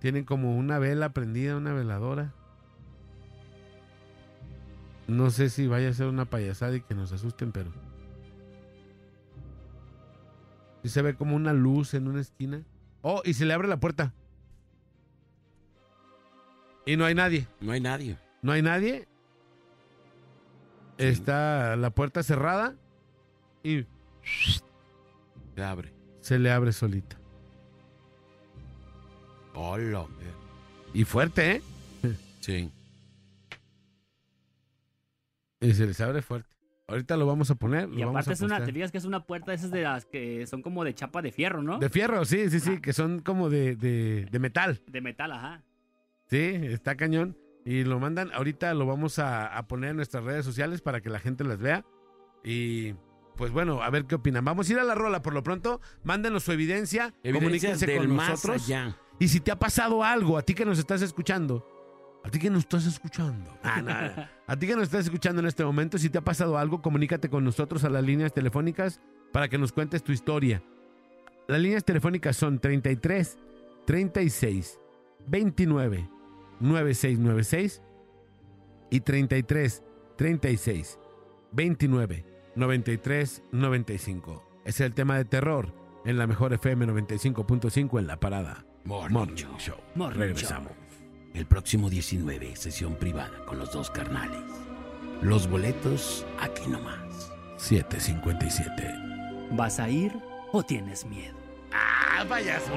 Tienen como una vela prendida, una veladora. No sé si vaya a ser una payasada y que nos asusten, pero... Y se ve como una luz en una esquina. Oh, y se le abre la puerta. Y no hay nadie. No hay nadie. No hay nadie. Sí. Está la puerta cerrada y Se abre. se le abre solita. Hola. Y fuerte, ¿eh? Sí. Y se les abre fuerte. Ahorita lo vamos a poner. Y lo vamos aparte a es una, te fijas que es una puerta de esas de las que son como de chapa de fierro, ¿no? De fierro, sí, sí, sí, Ah. que son como de, de, de metal. De metal, ajá. Sí, está cañón. Y lo mandan, ahorita lo vamos a, a poner en nuestras redes sociales para que la gente las vea. Y pues bueno, a ver qué opinan. Vamos a ir a la rola por lo pronto. Mándenos su evidencia. Comuníquense del con más nosotros. allá. Y si te ha pasado algo, a ti que nos estás escuchando, a ti que nos estás escuchando, ah, a ti que nos estás escuchando en este momento, si te ha pasado algo, comunícate con nosotros a las líneas telefónicas para que nos cuentes tu historia. Las líneas telefónicas son 33 36 29 9696 y 33 36 29 93 95. Es el tema de terror en la mejor FM 95.5 en la parada. Morning Show. Morning Regresamos. El próximo 19, sesión privada con los dos carnales. Los boletos aquí nomás. 757. ¿Vas a ir o tienes miedo? ¡Ah, payaso!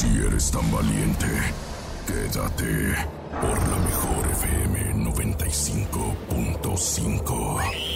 Si eres tan valiente, quédate por la mejor FM 95.5.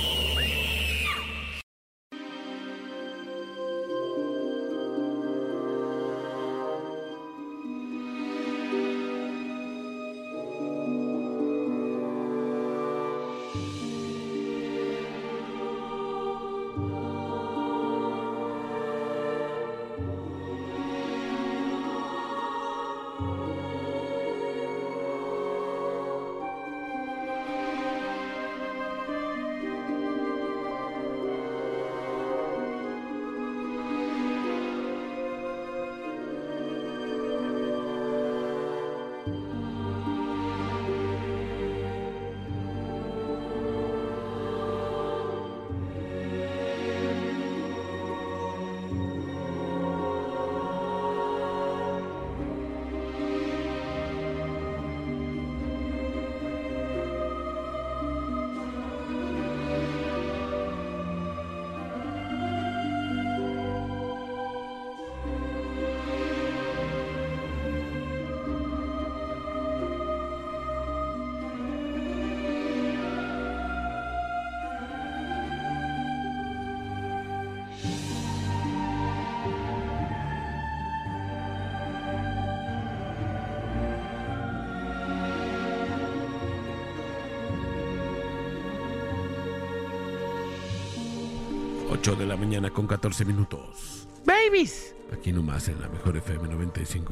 Ocho de la mañana con 14 minutos. Babies. Aquí nomás en la mejor FM 95.5.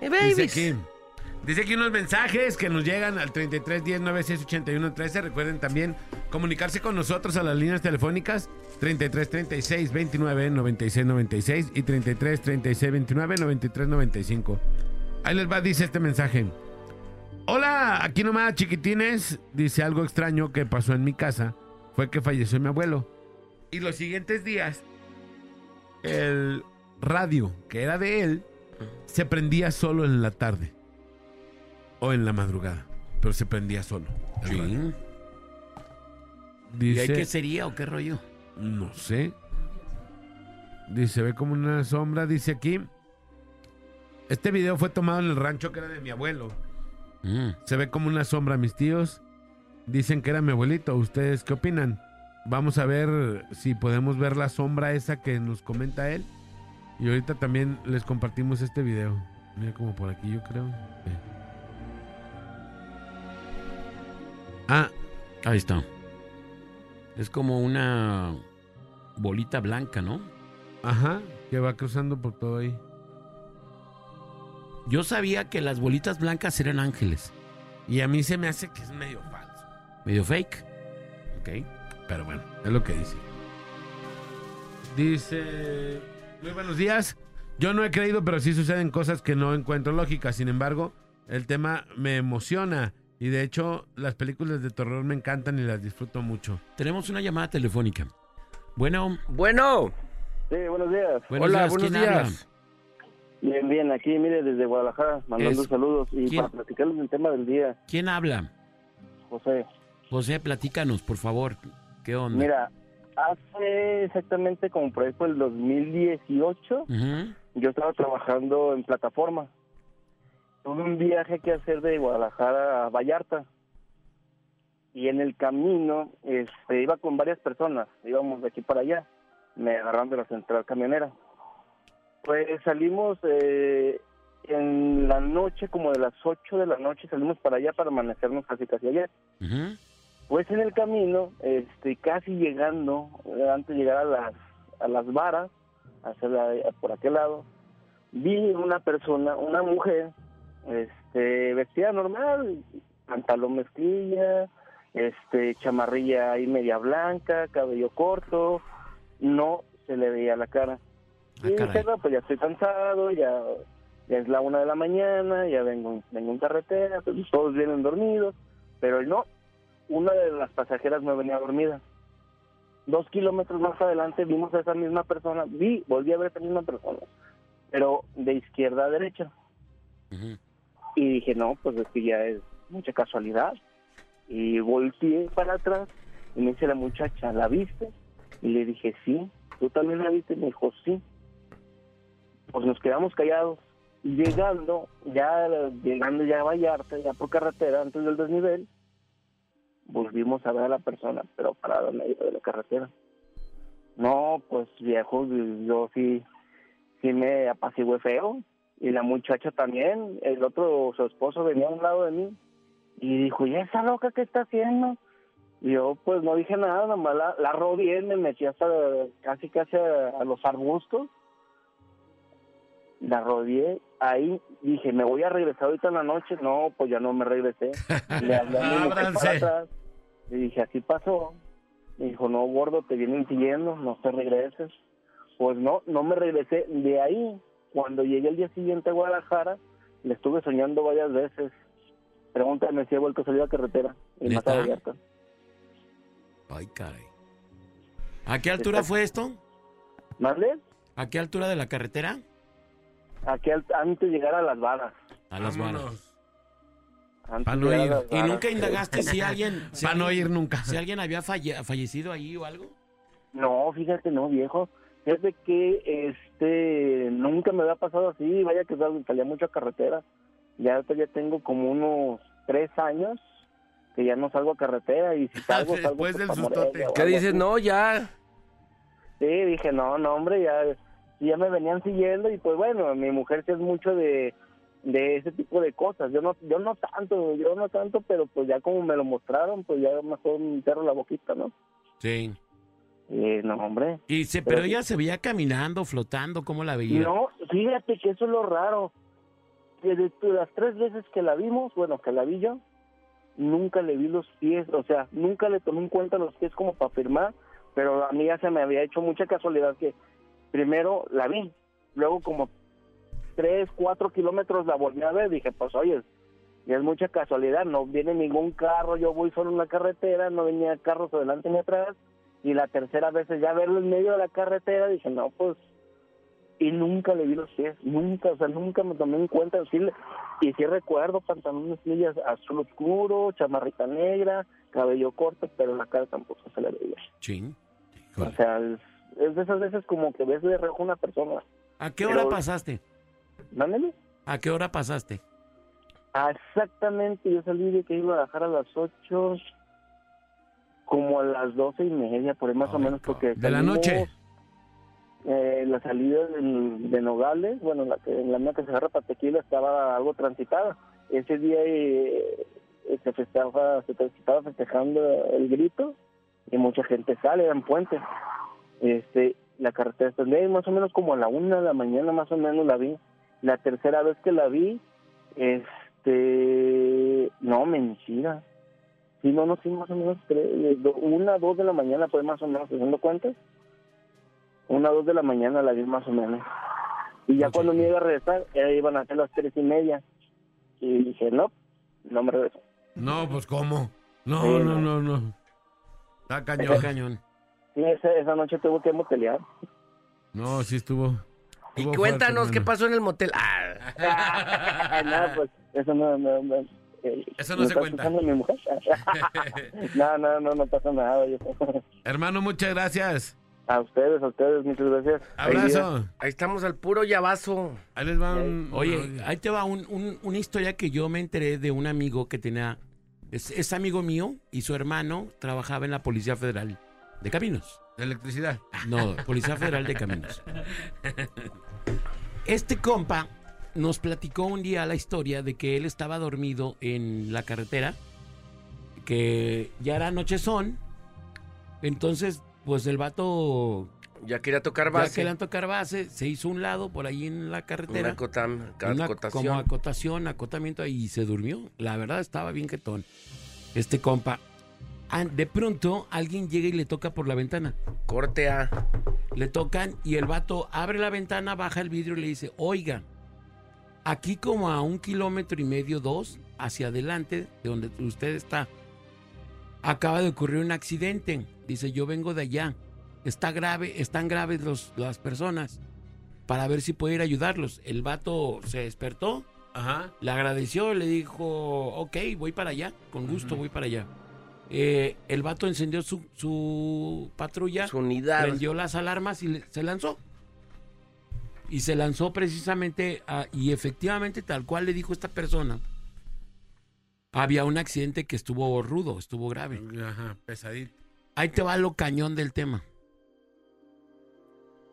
Eh, Dice babies. aquí, dice aquí unos mensajes que nos llegan al 33 10 96 81 13. Recuerden también comunicarse con nosotros a las líneas telefónicas 33 36 29 96 96 y 33 36 29 93 95. Ahí les va, dice este mensaje. Hola, aquí nomás chiquitines. Dice algo extraño que pasó en mi casa. Fue que falleció mi abuelo. Y los siguientes días, el radio que era de él se prendía solo en la tarde o en la madrugada, pero se prendía solo. ¿Y ahí qué sería o qué rollo? no sé. Dice, ve como una sombra, dice aquí. Este video fue tomado en el rancho que era de mi abuelo. Mm. Se ve como una sombra, mis tíos. Dicen que era mi abuelito. ¿Ustedes qué opinan? Vamos a ver si podemos ver la sombra esa que nos comenta él. Y ahorita también les compartimos este video. Mira como por aquí yo creo. Ah, Ahí está. Es como una bolita blanca, ¿no? ajá, que va cruzando por todo ahí. Yo sabía que las bolitas blancas eran ángeles. Y a mí se me hace que es medio. Medio fake. Ok. Pero bueno, es lo que dice. Dice, muy buenos días. Yo no he creído, pero sí suceden cosas que no encuentro lógicas. Sin embargo, el tema me emociona. Y de hecho, las películas de terror me encantan y las disfruto mucho. Tenemos una llamada telefónica. Bueno, Bueno. Sí, buenos días. buenos Hola, días. buenos ¿Quién días. habla? Bien, bien, aquí mire desde Guadalajara, mandando Es- saludos y ¿Quién? para platicarles del tema del día, ¿Quién habla? José. José, platícanos, por favor. ¿Qué onda? Mira, hace exactamente como por ahí por el 2018, Ujú. yo estaba trabajando en plataforma. Tuve un viaje que hacer de Guadalajara a Vallarta. Y en el camino este, iba con varias personas, íbamos de aquí para allá, me agarraron de la central camionera. Pues salimos eh, en la noche, como de las 8 de la noche, salimos para allá para amanecernos casi casi ayer. Ujú. Pues en el camino, este, casi llegando, eh, antes de llegar a las, a las varas, hacia la- por aquel lado, vi una persona, una mujer, este, vestida normal, pantalón mezclilla, este, chamarrilla ahí media blanca, cabello corto, no se le veía la cara. Ah, y dije, no, pues ya estoy cansado, ya, ya es la una de la mañana, ya vengo, vengo en carretera, pues, todos vienen dormidos, pero él no, una de las pasajeras me venía dormida. Dos kilómetros más adelante vimos a esa misma persona, vi, volví a ver a esa misma persona, pero de izquierda a derecha. Ujú. Y dije, no, pues es que ya es mucha casualidad. Y volteé para atrás y me dice la muchacha, ¿la viste? Y le dije, sí. ¿Tú también la viste? Me dijo, sí. Pues nos quedamos callados. Y llegando, ya llegando ya a Vallarta, ya por carretera, antes del desnivel, volvimos a ver a la persona, pero parada en medio de la carretera. No, pues viejo, yo sí, sí me apacigué feo. Y la muchacha también, el otro, su esposo venía a un lado de mí y dijo, ¿y esa loca qué está haciendo? Yo pues no dije nada, nomás la, la rodeé, me metí hasta casi casi a los arbustos. La rodeé ahí, dije, me voy a regresar ahorita en la noche. No, pues ya no me regresé. Le hablé a mi mujer para atrás. Y dije, así pasó. Me dijo, no, gordo, te vienen siguiendo, no te regreses. Pues no, no me regresé. De ahí, cuando llegué el día siguiente a Guadalajara, le estuve soñando varias veces. Pregúntame si he vuelto a salir a carretera. Y más ¿Neta? a Vallarta. Ay, caray. ¿A qué altura fue esto? ¿Mande? ¿A qué altura de la carretera? Aquí al- antes de llegar a las varas. A las varas. Vámonos. Antes Pa' de no ir. ¿Y nunca indagaste si alguien, si Para no ir nunca. si alguien había falle- fallecido allí o algo? No, fíjate, no, viejo. Es de que este nunca me había pasado así. Vaya que sal- salía mucho a carretera. Ya ahorita ya tengo como unos tres años que ya no salgo a carretera y si salgo, salgo Después pues, del sustote. ¿Qué dices? No, ya. Sí, dije, no, no, hombre, ya, ya me venían siguiendo y pues bueno, mi mujer sí es mucho de, de ese tipo de cosas. Yo no, yo no tanto, yo no tanto, pero pues ya como me lo mostraron, pues ya mejor me cierro la boquita, ¿no? Sí. Eh, no, hombre. Y se, pero ella se veía caminando, flotando, ¿cómo la veía? No, fíjate que eso es lo raro. Que de de las tres veces que la vimos, bueno, que la vi yo, nunca le vi los pies, o sea, nunca le tomé en cuenta los pies como para firmar, pero a mí ya se me había hecho mucha casualidad que primero la vi, luego como tres, cuatro kilómetros la volví a ver, dije, pues oye, es mucha casualidad, no viene ningún carro, yo voy solo en la carretera, no venía carros adelante ni atrás, y la tercera vez ya verlo en medio de la carretera, dije, no, pues y nunca le vi los pies, nunca, o sea, nunca me tomé en cuenta, sí, y sí recuerdo pantalones millas azul oscuro, chamarrita negra, cabello corto, pero la cara tampoco se le veía. Chin. O sea, es, de esas veces como que ves de reojo una persona. ¿A qué Pero- hora pasaste? Mándeme. ¿A qué hora pasaste? Ah, exactamente, yo salí de que iba a bajar a las 8, como a las doce y media, por ahí más o menos, porque ¿De la noche? eh, la salida del- de Nogales, bueno, la, que, la mía que se agarra para tequila estaba algo transitada. Ese día eh, eh, se festejaba, se estaba festejando el grito y mucha gente sale, eran puentes. Este, la carretera está más o menos como a la una de la mañana, más o menos la vi. La tercera vez que la vi, este, no, mentira. Sí, no, no, sí, más o menos tres, eh, do- una, dos de la mañana, pues más o menos, haciendo cuentas. Una, dos de la mañana la vi más o menos. Y ya cuando me iba a regresar, ya iban a ser las tres y media. Y dije, no, no me regreso. No, pues ¿cómo? No, Sí, no, no. no. Está cañón. cañón. Sí, esa, esa noche tuve que motelear. No, sí estuvo. Y estuvo cuéntanos fuerte, qué hermano. pasó en el motel. Ah, no, pues, eso no, no, no, eh, Eso no ¿me se está cuenta. escuchando mi mujer? no, no, no, no pasa nada. yo- Hermano, muchas gracias. A ustedes, a ustedes, muchas gracias. Abrazo. ahí estamos al puro llavazo. Ahí les va un... Oye, ahí te va un- un- una historia que yo me enteré de un amigo que tenía. Es, es amigo mío y su hermano trabajaba en la Policía Federal de Caminos. De electricidad. No, Policía Federal de Caminos. Este compa nos platicó un día la historia de que él estaba dormido en la carretera, que ya era nochezón. Entonces, pues el vato Ya quería tocar ya base. querían tocar base, se hizo un lado por ahí en la Una carretera. acotam- Una acotación. como acotación, acotamiento y se durmió. La verdad estaba bien quetón. Este compa. De pronto alguien llega y le toca por la ventana. Corte A. Le tocan y el vato abre la ventana, baja el vidrio y le dice, oiga, aquí como a un kilómetro y medio, dos, hacia adelante, de donde usted está, acaba de ocurrir un accidente. Dice, yo vengo de allá. Está grave, están graves los, las personas. Para ver si puede ir a ayudarlos. El vato se despertó, Ajá. le agradeció, le dijo, ok, voy para allá, con gusto voy para allá. Eh, el vato encendió su, su patrulla, Su unidad. prendió las alarmas y le- se lanzó. Y se lanzó precisamente, a- y efectivamente, tal cual le dijo esta persona, había un accidente que estuvo rudo, estuvo grave. Ajá, pesadito. Ahí te va lo cañón del tema.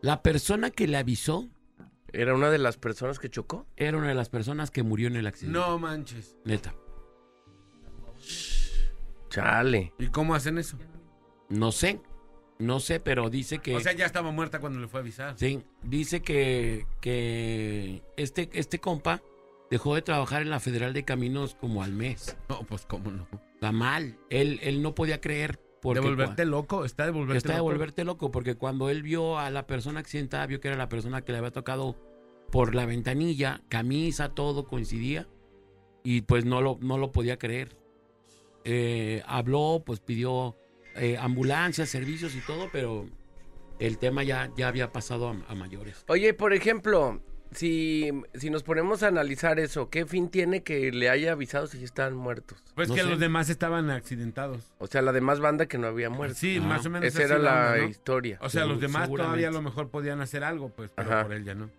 La persona que le avisó ¿Era una de las personas que chocó? era una de las personas que murió en el accidente. No manches. Neta. Chale. ¿Y cómo hacen eso? No sé. No sé, pero dice que. O sea, ya estaba muerta cuando le fue a avisar. sí, dice que, que este, este compa dejó de trabajar en la Federal de Caminos como al mes. No, pues cómo no. Está mal. Él, él no podía creer. Porque ¿De volverte loco? ¿Está de cua- volverte está de loco? volverte loco, porque cuando él vio a la persona accidentada, vio que era la persona que le había tocado por la ventanilla, camisa, todo coincidía, y pues no lo, no lo podía creer. Eh, habló, pues pidió eh, ambulancias, servicios y todo, pero el tema ya, ya había pasado a, a mayores. Oye, por ejemplo, si, si nos ponemos a analizar eso, ¿qué fin tiene que le haya avisado si ya están muertos? Pues No que sé. los demás estaban accidentados. O sea, la demás banda que no había muerto. Sí, Ah, más o menos. Esa así era la onda, ¿no? historia. O sea, los demás todavía a lo mejor podían hacer algo, pues, pero Ajá. por él ya no.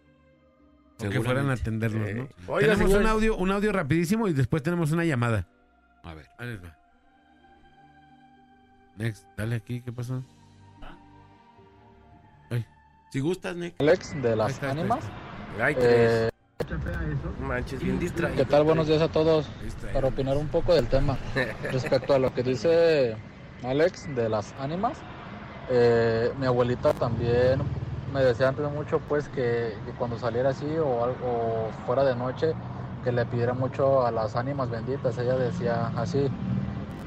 O que fueran a atenderlos, Eh, ¿no? oiga, tenemos señor. un audio, un audio rapidísimo y después tenemos una llamada. A ver. Ahí les va. Next, dale aquí, ¿qué pasó? Si gustas, Nick. Alex de las está, ánimas. Ay, Eh, Manches, bien distraído. ¿Qué tal? Buenos días a todos. Para opinar un poco del tema. Respecto a lo que dice Alex de las ánimas, eh, mi abuelita también me decía antes mucho pues que, que cuando saliera así o, al- o fuera de noche, que le pidiera mucho a las ánimas benditas. Ella decía así.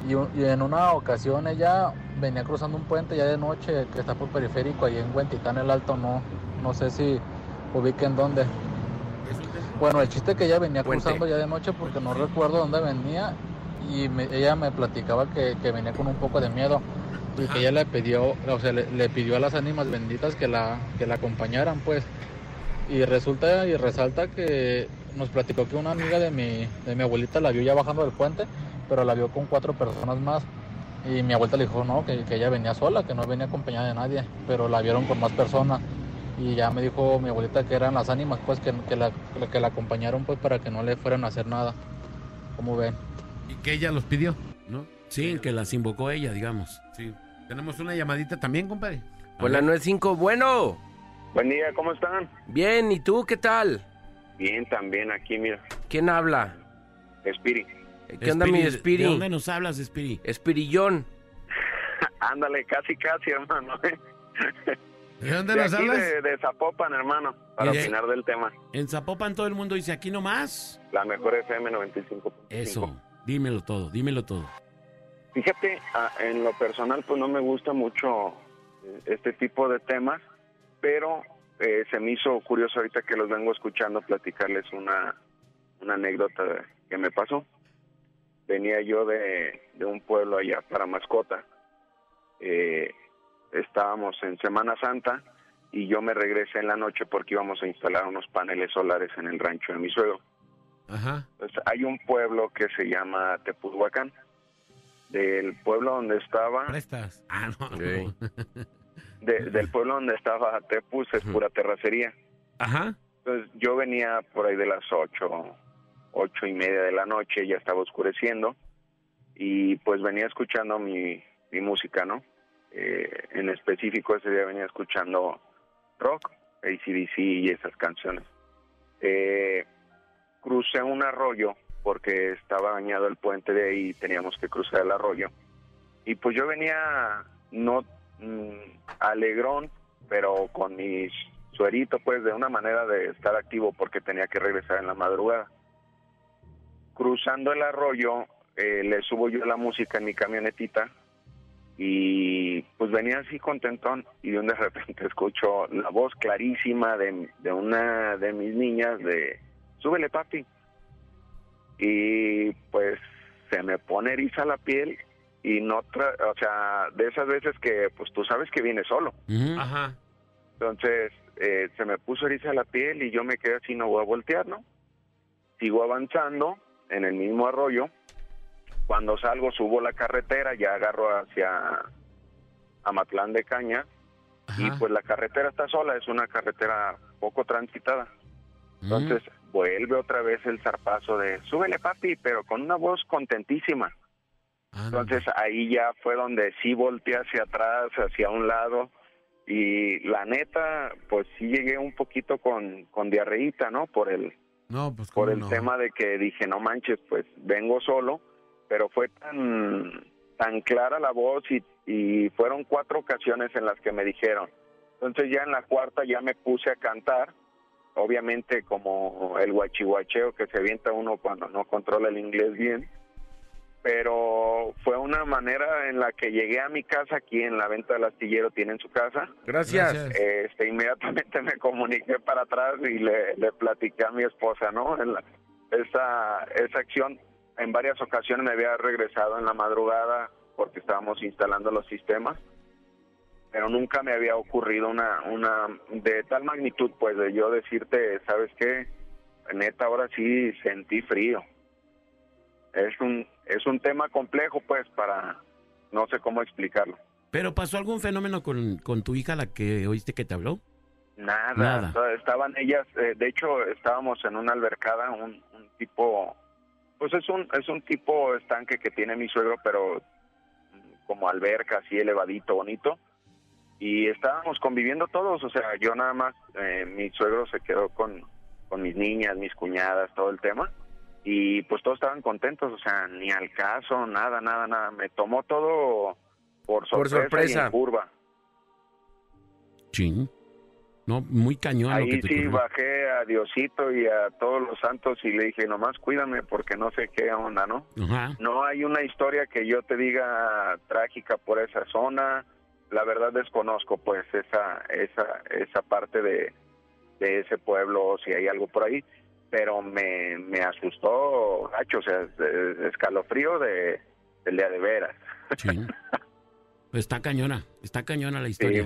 Y, y en una ocasión ella venía cruzando un puente ya de noche que está por periférico, ahí en Huentitán el Alto, no, no sé si ubiquen dónde. Bueno, el chiste que ella venía Puente. cruzando ya de noche porque no recuerdo dónde venía y me- ella me platicaba que, que venía con un poco de miedo y que ella le pidió, o sea, le, le pidió a las ánimas benditas que la, que la acompañaran, pues. Y resulta y resalta que nos platicó que una amiga de mi, de mi abuelita la vio ya bajando del puente, pero la vio con cuatro personas más. Y mi abuelita le dijo no, que, que ella venía sola, que no venía acompañada de nadie, pero la vieron con más personas. Y ya me dijo mi abuelita que eran las ánimas, pues que, que, la, que la acompañaron pues para que no le fueran a hacer nada. ¿Cómo ven? Y que ella los pidió, ¿no? Sí, que las invocó ella, digamos. Sí. Tenemos una llamadita también, compadre. Hola, ver. 95. Bueno, Buen día, ¿cómo están? bien, ¿y tú qué tal? Bien, también aquí, mira, ¿Quién habla? Espiri. ¿Qué onda, mi Espiri, ¿De dónde nos hablas, Spiri? Espirillón. Ándale, casi, casi, hermano. ¿De dónde De nos aquí hablas? de, de Zapopan, hermano, para de- opinar del tema. En Zapopan todo el mundo dice, aquí nomás. La mejor FM 95. Eso, dímelo todo, dímelo todo. Fíjate, ah, en lo personal, pues no me gusta mucho eh, este tipo de temas, pero eh, se me hizo curioso ahorita que los vengo escuchando platicarles una, una anécdota que me pasó. Venía yo de, de un pueblo allá para mascota. Eh, estábamos en Semana Santa y yo me regresé en la noche porque íbamos a instalar unos paneles solares en el rancho de mi suegro. Ajá. Entonces, hay un pueblo que se llama Tepuzhuacán. Del pueblo donde estaba, Prestas. Ah, no. Ok. de- del pueblo donde estaba Tepuz es pura terracería. Ajá. Entonces yo venía por ahí de las ocho, ocho y media de la noche, ya estaba oscureciendo y pues venía escuchando mi, mi música, ¿no? Eh, en específico ese día venía escuchando rock, ACDC y esas canciones. Eh, crucé un arroyo porque estaba bañado el puente de ahí y teníamos que cruzar el arroyo. Y pues yo venía no mm, alegrón, pero con mi suerito, pues de una manera de estar activo porque tenía que regresar en la madrugada. Cruzando el arroyo, eh, le subo yo la música en mi camionetita y pues venía así contentón y de repente escucho la voz clarísima de, de una de mis niñas de súbele papi y pues se me pone eriza la piel y no, tra- o sea, de esas veces que pues tú sabes que viene solo. Ajá. Entonces eh, se me puso eriza la piel y yo me quedé así, no voy a voltear, ¿no? Sigo avanzando en el mismo arroyo. Cuando salgo, subo la carretera, ya agarro hacia Amatlán de Caña y pues la carretera está sola, es una carretera poco transitada. Entonces vuelve otra vez el zarpazo de súbele papi, pero con una voz contentísima. Ah, Entonces ahí ya fue donde sí volteé hacia atrás, hacia un lado y la neta, pues sí llegué un poquito con, con diarreíta, ¿no? Por el, No, pues por el no. tema de que dije, no manches, pues vengo solo, pero fue tan, tan clara la voz y, y fueron cuatro ocasiones en las que me dijeron. Entonces ya en la cuarta ya me puse a cantar, obviamente como el guachihuacheo que se avienta uno cuando no controla el inglés bien, pero fue una manera en la que llegué a mi casa aquí en la venta del astillero, tienen su casa, Gracias. Este inmediatamente me comuniqué para atrás y le, le platiqué a mi esposa no En la- esa esa acción en varias ocasiones me había regresado en la madrugada porque estábamos instalando los sistemas pero nunca me había ocurrido una una de tal magnitud pues de yo decirte sabes qué neta ahora sí sentí frío es un es un tema complejo pues para no sé cómo explicarlo. Pero pasó algún fenómeno con, con tu hija, la que oíste que te habló. Nada, estaban ellas, eh, de hecho estábamos en una albercada, un, un tipo, pues es un es un tipo estanque que tiene mi suegro, pero como alberca, así elevadito, bonito, y estábamos conviviendo todos, o sea, yo nada más, eh, mi suegro se quedó con, con mis niñas, mis cuñadas, todo el tema, y pues todos estaban contentos, o sea, ni al caso, nada, nada, nada, me tomó todo por Por sorpresa, y sorpresa. en curva. Sí. No, muy cañón lo Ahí que te sí ocurrió. bajé a Diosito y a todos los santos y le dije, nomás cuídame porque no sé qué onda, ¿no? Ajá. No hay una historia que yo te diga trágica por esa zona. La verdad desconozco pues esa esa esa parte de, de ese pueblo, si hay algo por ahí, pero me, me asustó, gacho, o sea, escalofrío de, del día de veras. Sí. Está cañona, está cañona la historia.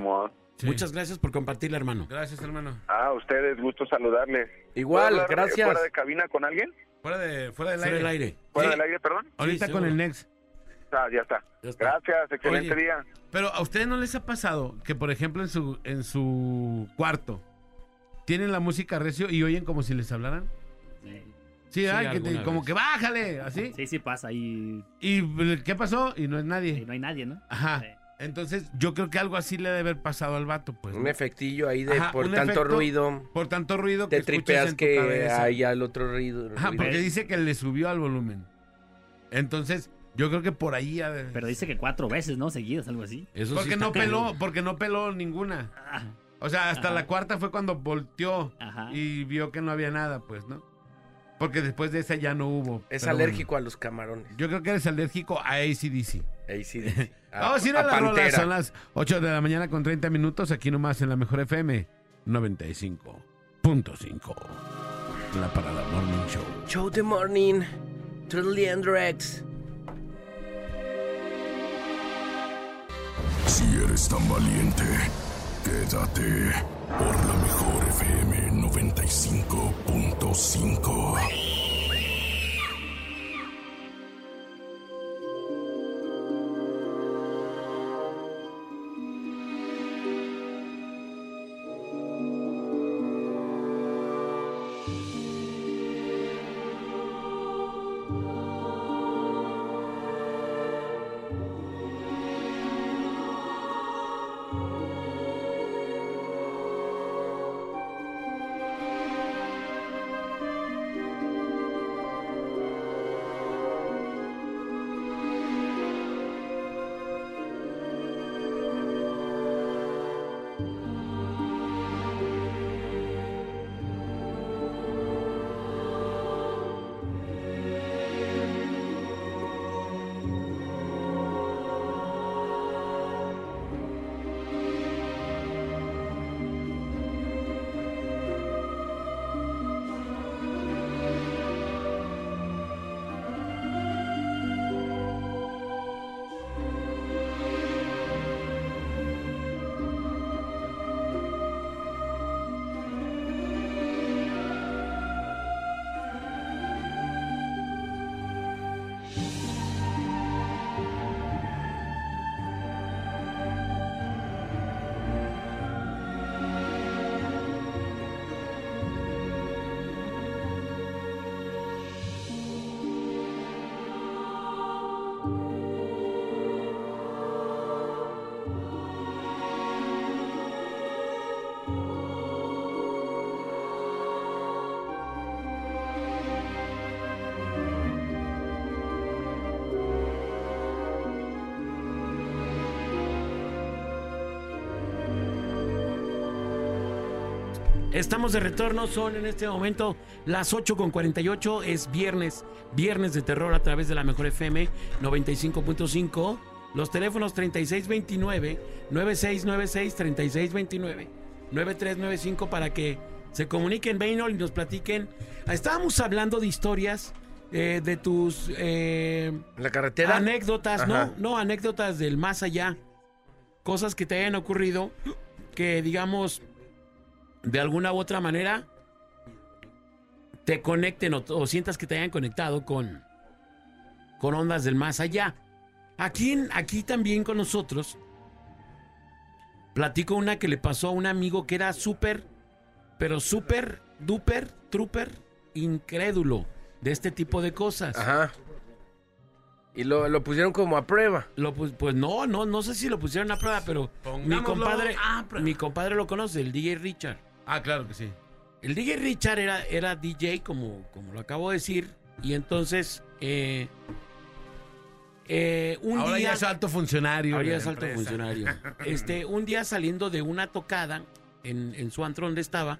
Sí. Muchas gracias por compartirla, hermano. Gracias, hermano. Ah, ustedes, gusto saludarles. Igual, ¿Puedo hablar, eh, gracias. ¿Fuera de cabina con alguien? Fuera, de, fuera del Fuera aire. ¿Fuera Sí. del aire, perdón? Ahorita Sí, con seguro. el Next. Ah, ya está. Ya está. Gracias, excelente Oye. día. Pero a ustedes no les ha pasado que, por ejemplo, en su, en su cuarto tienen la música recio y oyen como si les hablaran? Sí, Sí, ay, que te- como que bájale, así. sí, sí pasa y, ¿Y qué pasó? Y no es y nadie. no hay nadie, ¿no? Ajá. Sí. Entonces, yo creo que algo así le debe haber pasado al vato, pues. Un ¿no? efectillo ahí de Ajá, por tanto efecto ruido. Por tanto ruido que Te escuchas tripeas en tu que hay al otro ruido. Ajá, ruido. porque dice que le subió al volumen. Entonces, yo creo que por ahí... ha de- Pero dice que cuatro veces, ¿no? Seguidas, algo así. Eso Porque no peló, porque no peló ninguna. Ah, O sea, hasta Ajá. la cuarta fue cuando volteó Ajá. y vio que no había nada, pues, ¿no? Porque después de esa ya no hubo. Es alérgico a los camarones. yo creo que eres alérgico a ACDC. Dice. A- Vamos a ir a, la rola. Son las 8 de la mañana con 30 minutos. Aquí nomás en la mejor FM 95.5. La Parada Morning Show. Show the morning. Turtle Andrex. Si eres tan valiente, quédate por la mejor FM 95.5. Estamos de retorno, son en este momento las 8 con 48, es viernes, viernes de terror a través de la Mejor FM 95.5. Los teléfonos 3629-9696, 3629-9395 para que se comuniquen, Beynol, y nos platiquen. Estábamos hablando de historias, eh, de tus eh, ¿En la carretera? anécdotas, Ajá. no, no, anécdotas del más allá. Cosas que te hayan ocurrido que, digamos, de alguna u otra manera te conecten o, o sientas que te hayan conectado con, con ondas del más allá. Aquí, aquí también con nosotros platico una que le pasó a un amigo que era súper, pero súper, duper, trooper, incrédulo de este tipo de cosas. Ajá. Y lo, lo pusieron como a prueba. Lo, pues, pues no, no, no sé si lo pusieron a prueba, pero mi compadre, a prueba. mi compadre lo conoce, el DJ Richard. Ah, claro que sí. El DJ Richard era, era DJ, como, como lo acabo de decir, y entonces eh, eh, un Ahora día ya es alto funcionario. Ahora ya es alto funcionario. Este, un día saliendo de una tocada en, en su antro donde estaba,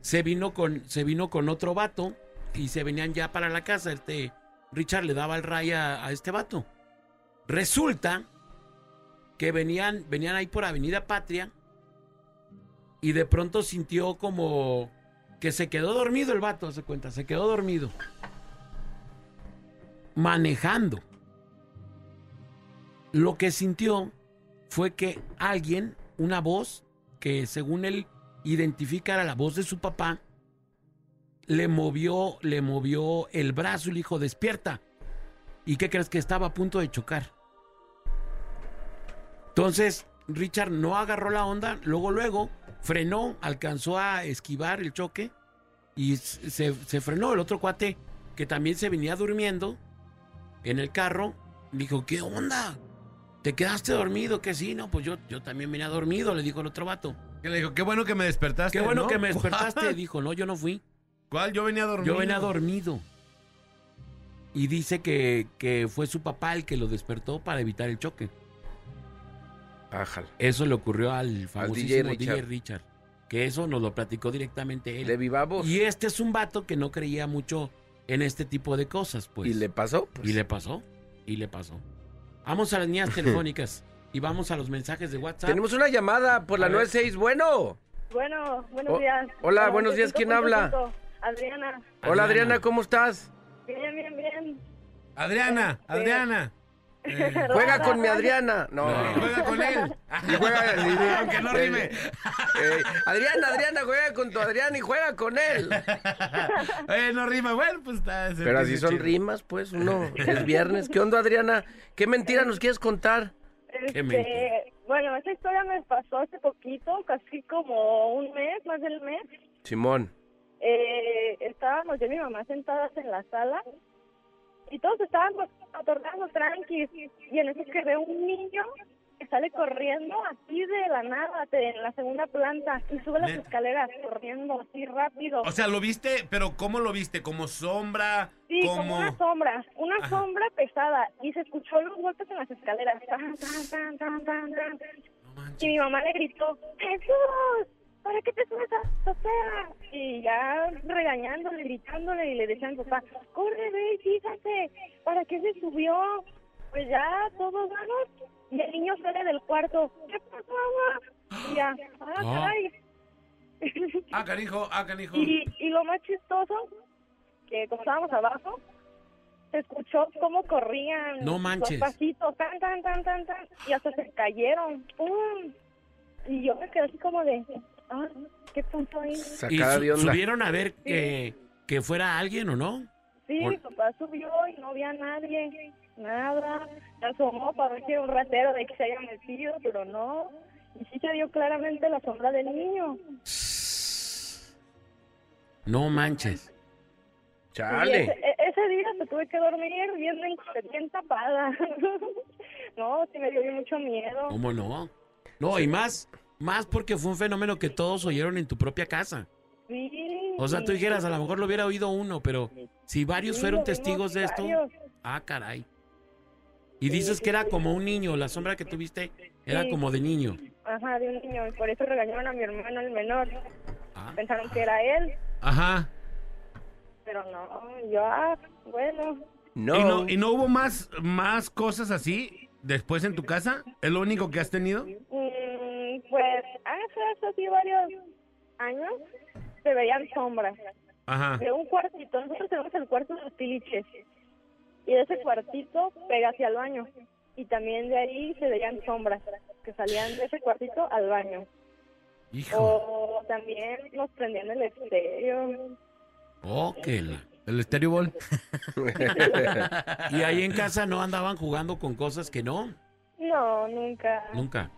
se vino con, se vino con otro vato y se venían ya para la casa. Este Richard le daba el ray a, a este vato. Resulta que venían, venían ahí por Avenida Patria y de pronto sintió como que se quedó dormido el vato, se cuenta, se quedó dormido. Manejando. Lo que sintió fue que alguien, una voz, que según él identifica era la voz de su papá, le movió, le movió el brazo y le dijo, despierta. ¿Y qué crees que estaba a punto de chocar? Entonces, Richard no agarró la onda, luego, luego, frenó, alcanzó a esquivar el choque y se, se frenó. El otro cuate, que también se venía durmiendo en el carro, dijo, ¿qué onda? ¿Te quedaste dormido? Que sí, no, pues yo, yo también venía dormido, le dijo el otro vato. Que le dijo, qué bueno que me despertaste. Qué bueno ¿no? que me despertaste, ¿Cuál? dijo, no, yo no fui. ¿Cuál? Yo venía dormido. Yo venía dormido. Y dice que, que fue su papá el que lo despertó para evitar el choque. Ájale. Eso le ocurrió al famosísimo DJ DJ Richard. Richard. Que eso nos lo platicó directamente él. De viva voz. Y este es un vato que no creía mucho en este tipo de cosas, pues. ¿Y le pasó? Y le pasó. Y le pasó. Vamos a las líneas telefónicas y vamos a los mensajes de WhatsApp. Tenemos una llamada por la ver. 96. Bueno. Bueno, buenos Oh, días. hola, buenos días, ¿quién habla? Adriana. Hola Adriana, ¿cómo estás? Bien, bien, bien. Adriana, Este- Adriana. Eh, Juega con mi Adriana. No. No. juega con él. Y juega, Aunque no rime. Eh, Adriana, Adriana, juega con tu Adriana y juega con él. Eh, no rima. Bueno, pues está. Pero así son chido. rimas, pues, uno es viernes. ¿Qué onda, Adriana? ¿Qué mentira nos quieres contar? Este, mentira. bueno, esta historia me pasó hace poquito, casi como un mes, más del mes. Simón. Eh, estábamos yo y mi mamá sentadas en la sala y todos estábamos atornando tranquis y en eso que veo un niño que sale corriendo así de la nada de- en la segunda planta y sube las Neta. escaleras corriendo así rápido. O sea, lo viste, pero ¿cómo lo viste? ¿Como sombra? Sí, como como... una sombra, una Ajá. sombra pesada y se escuchó los golpes en las escaleras. Tan, tan, tan, tan, tan, tan. No manches. Y mi mamá le gritó, Jesús, ¿para qué te subes a la azotea? Y ya regañándole, gritándole y le decía a mi papá, corre, ve, y fíjate, ¿para qué se subió? Pues ya todos vamos y el niño sale del cuarto, ¿qué pasó, mamá? Y ya, ah, Ah. caray. Ah, canijo, ah, canijo. Y, y lo más chistoso, que como estábamos abajo, se escuchó cómo corrían No los manches. pasitos, tan, tan, tan, tan, tan, y hasta se cayeron, ¡pum! Y yo me quedé así como de, ah, ¿qué pasó ahí? ¿Y Sacada su- de onda. subieron a ver que, que fuera alguien o no? Sí, mi papá subió y no había nadie, nada, se asomó para ver si era un ratero de que se haya metido, pero no, y sí se vio claramente la sombra del niño. No manches. Y Chale. ese, e- ese día se tuve que dormir bien, bien tapada. no, sí me dio mucho miedo. ¿Cómo no? No, y más, más porque fue un fenómeno que todos oyeron en tu propia casa. Sí. O sea, tú dijeras, a lo mejor lo hubiera oído uno, pero si varios Sí, fueron testigos de esto, varios. ah, caray. Y dices que era como un niño, la sombra que tuviste era Sí. como de niño. Ajá, de un niño. Y por eso regañaron a mi hermano el menor. Ah, pensaron que era él, Ajá. pero no, yo, ah, bueno, No. ¿Y no, y no hubo más, más cosas así después en tu casa? ¿Es lo único que has tenido? Pues hace, hace así varios años se veían sombras Ajá. de un cuartito. Nosotros tenemos el cuarto de los tiliches y de ese cuartito pega hacia el baño y también de ahí se veían sombras que salían de ese cuartito al baño. Hijo. O también nos prendían el estéreo. Oh, que la- ¿El estéreo ball? Y ahí en casa no andaban jugando con cosas que no. No, nunca. Nunca.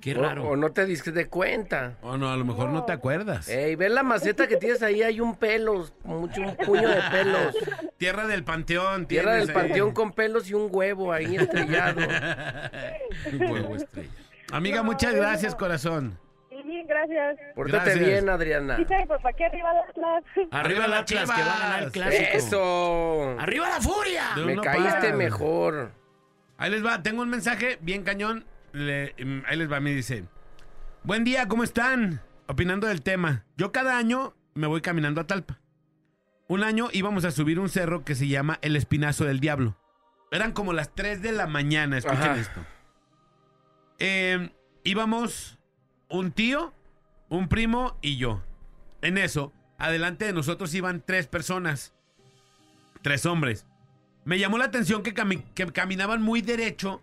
Qué raro. O, no te diste de cuenta. O no, a lo mejor no te acuerdas. Ey, ve la maceta que tienes ahí, hay un pelo, mucho, un puño de pelos. Tierra del panteón. Tierra tienes del ahí. panteón con pelos y un huevo ahí estrellado. Un huevo estrella. Amiga, muchas gracias, corazón. Ujú, Gracias. Pórtate Gracias. bien, Adriana. Dice mi papá que arriba las Atlas. Arriba el Atlas, que va a ganar el clásico. ¡Eso! ¡Arriba la furia! De Me caíste para- mejor. Ahí les va, tengo un mensaje bien cañón. Le- mm, ahí les va, me dice. Buen día, ¿cómo están? Opinando del tema. Yo cada año me voy caminando a Talpa. Un año íbamos a subir un cerro que se llama El Espinazo del Diablo. Eran como las 3 de la mañana, escuchen Ajá. esto. Eh, íbamos un tío, un primo y yo. En eso, adelante de nosotros iban tres personas. Tres hombres. Me llamó la atención que, cami- que caminaban muy derecho,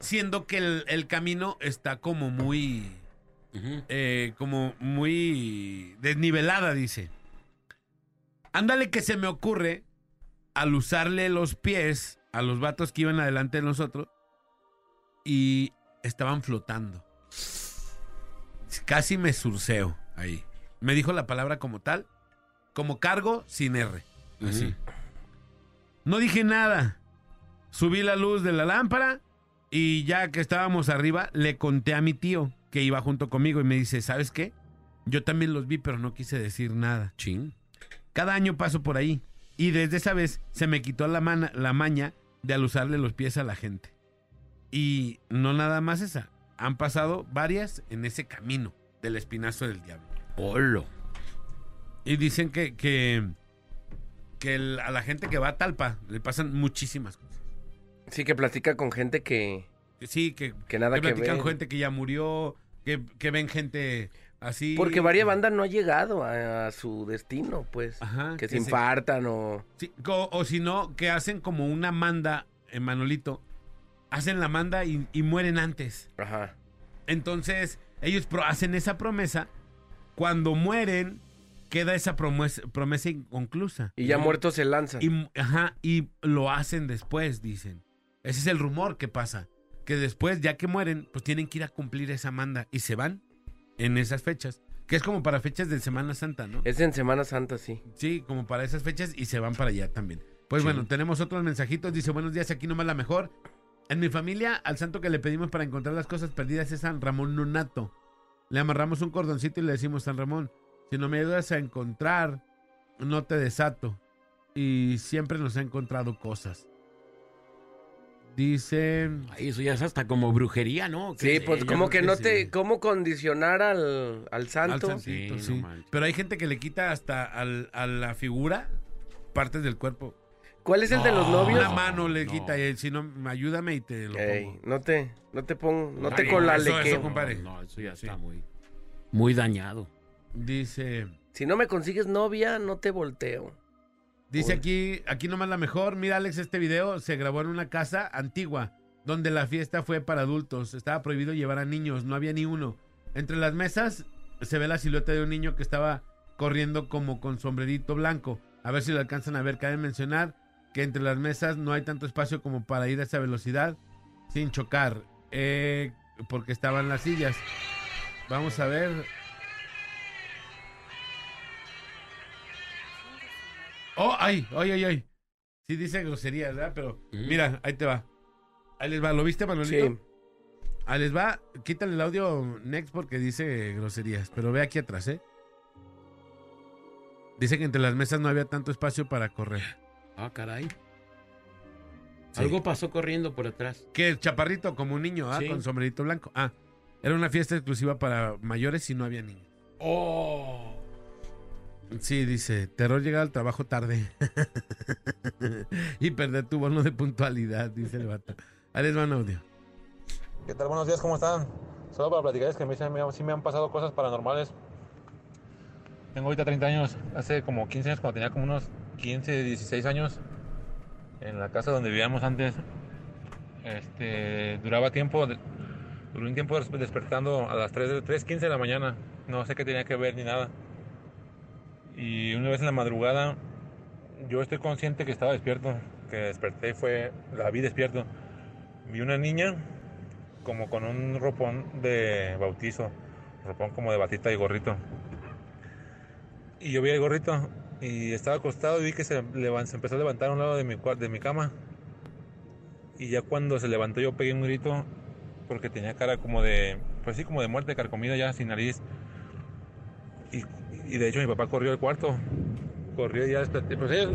siendo que el, el camino está como muy... Eh, como muy desnivelada, dice. Ándale que se me ocurre al usarle los pies a los vatos que iban adelante de nosotros y estaban flotando. Casi me surceo ahí. Me dijo la palabra como tal, como cargo sin R. Así. No dije nada. Subí la luz de la lámpara y ya que estábamos arriba, le conté a mi tío que iba junto conmigo y me dice, ¿sabes qué? Yo también los vi, pero no quise decir nada. Chin. Cada año paso por ahí y desde esa vez se me quitó la, mana- la maña de al usarle los pies a la gente. Y no nada más esa. Han pasado varias en ese camino del espinazo del diablo. Olo. Y dicen que, que, que el- a la gente que va a Talpa le pasan muchísimas cosas. Sí, que platica con gente que, Sí, que, que nada que que, platican ver. gente que ya murió, que, que ven gente así. Porque varias bandas no ha llegado a, a su destino, pues. Ajá, que se infartan o... Sí, co- o si no, que hacen como una manda en Manolito. Hacen la manda y, y mueren antes. Ajá. Entonces, ellos pro- hacen esa promesa. Cuando mueren, queda esa promesa, promesa inconclusa. Y ya muertos se lanzan. Y, ajá, y lo hacen después, dicen. Ese es el rumor que pasa. Que después, ya que mueren, pues tienen que ir a cumplir esa manda. Y se van en esas fechas. Que es como para fechas de Semana Santa, ¿no? Es en Semana Santa, sí. Sí, como para esas fechas y se van para allá también. Pues bueno, tenemos otros mensajitos. Dice, buenos días, aquí nomás la mejor. En mi familia, al santo que le pedimos para encontrar las cosas perdidas es San Ramón Nonato. Le amarramos un cordoncito y le decimos, San Ramón, si no me ayudas a encontrar, no te desato. Y siempre nos ha encontrado cosas. Dice... Ay, eso ya es hasta como brujería, ¿no? Sí, ¿Qué pues como que que no te... sí. ¿Cómo condicionar al, al Al santo? santito, Sí, sí. no manches. Pero hay gente que le quita hasta al- a la figura partes del cuerpo. ¿Cuál es el de los No, novios? Una mano le No. quita y si no, ayúdame y te lo Ey, pongo. no te, no te pongo, no Está te colale eso- que... eso, compadre. No, eso ya Sí. está muy, muy dañado. Dice, Si no me consigues novia, no te volteo. Dice Uy. aquí, aquí nomás la mejor. Mira, Alex, este video se grabó en una casa antigua donde la fiesta fue para adultos. Estaba prohibido llevar a niños, no había ni uno. Entre las mesas se ve la silueta de un niño que estaba corriendo como con sombrerito blanco. A ver si lo alcanzan a ver. Cabe mencionar que entre las mesas no hay tanto espacio como para ir a esa velocidad sin chocar, eh, porque estaban las sillas. Vamos a ver. Oh, ay, ay, ay, ay. Sí dice groserías, ¿verdad? Pero Mm. mira, ahí te va. Ahí les va. ¿Lo viste, Manuelito? Sí. Ahí les va. Quítale el audio next porque dice groserías. Pero ve aquí atrás, ¿eh? Dice que entre las mesas no había tanto espacio para correr. Ah, caray. Sí. Algo pasó corriendo por atrás. Que el chaparrito como un niño, ¿ah? Sí. Con sombrerito blanco. Ah, era una fiesta exclusiva para mayores y no había niños. Oh. Sí, dice, terror llegar al trabajo tarde. y perder tu bono de puntualidad, dice el vato. Ahí audio. ¿Qué tal? Buenos días, ¿cómo están? Solo para platicarles que a mí sí me han pasado cosas paranormales. Tengo ahorita 30 años, hace como 15 años, cuando tenía como unos 15, 16 años, en la casa donde vivíamos antes, este, duraba tiempo, duré un tiempo des- despertando a las 3, de- 3.15 de la mañana, no sé qué tenía que ver ni nada. Y una vez en la madrugada, yo estoy consciente que estaba despierto, que desperté y fue, la vi despierto. Vi una niña como con un ropón de bautizo, ropón como de batita y gorrito. Y yo vi el gorrito y estaba acostado y vi que se, se empezó a levantar a un lado de mi, de mi cama. Y ya cuando se levantó yo pegué un grito porque tenía cara como de, pues sí, como de muerte, carcomida ya, sin nariz. Y, y de hecho mi papá corrió al cuarto, corrió y ya desperté. Pues ellos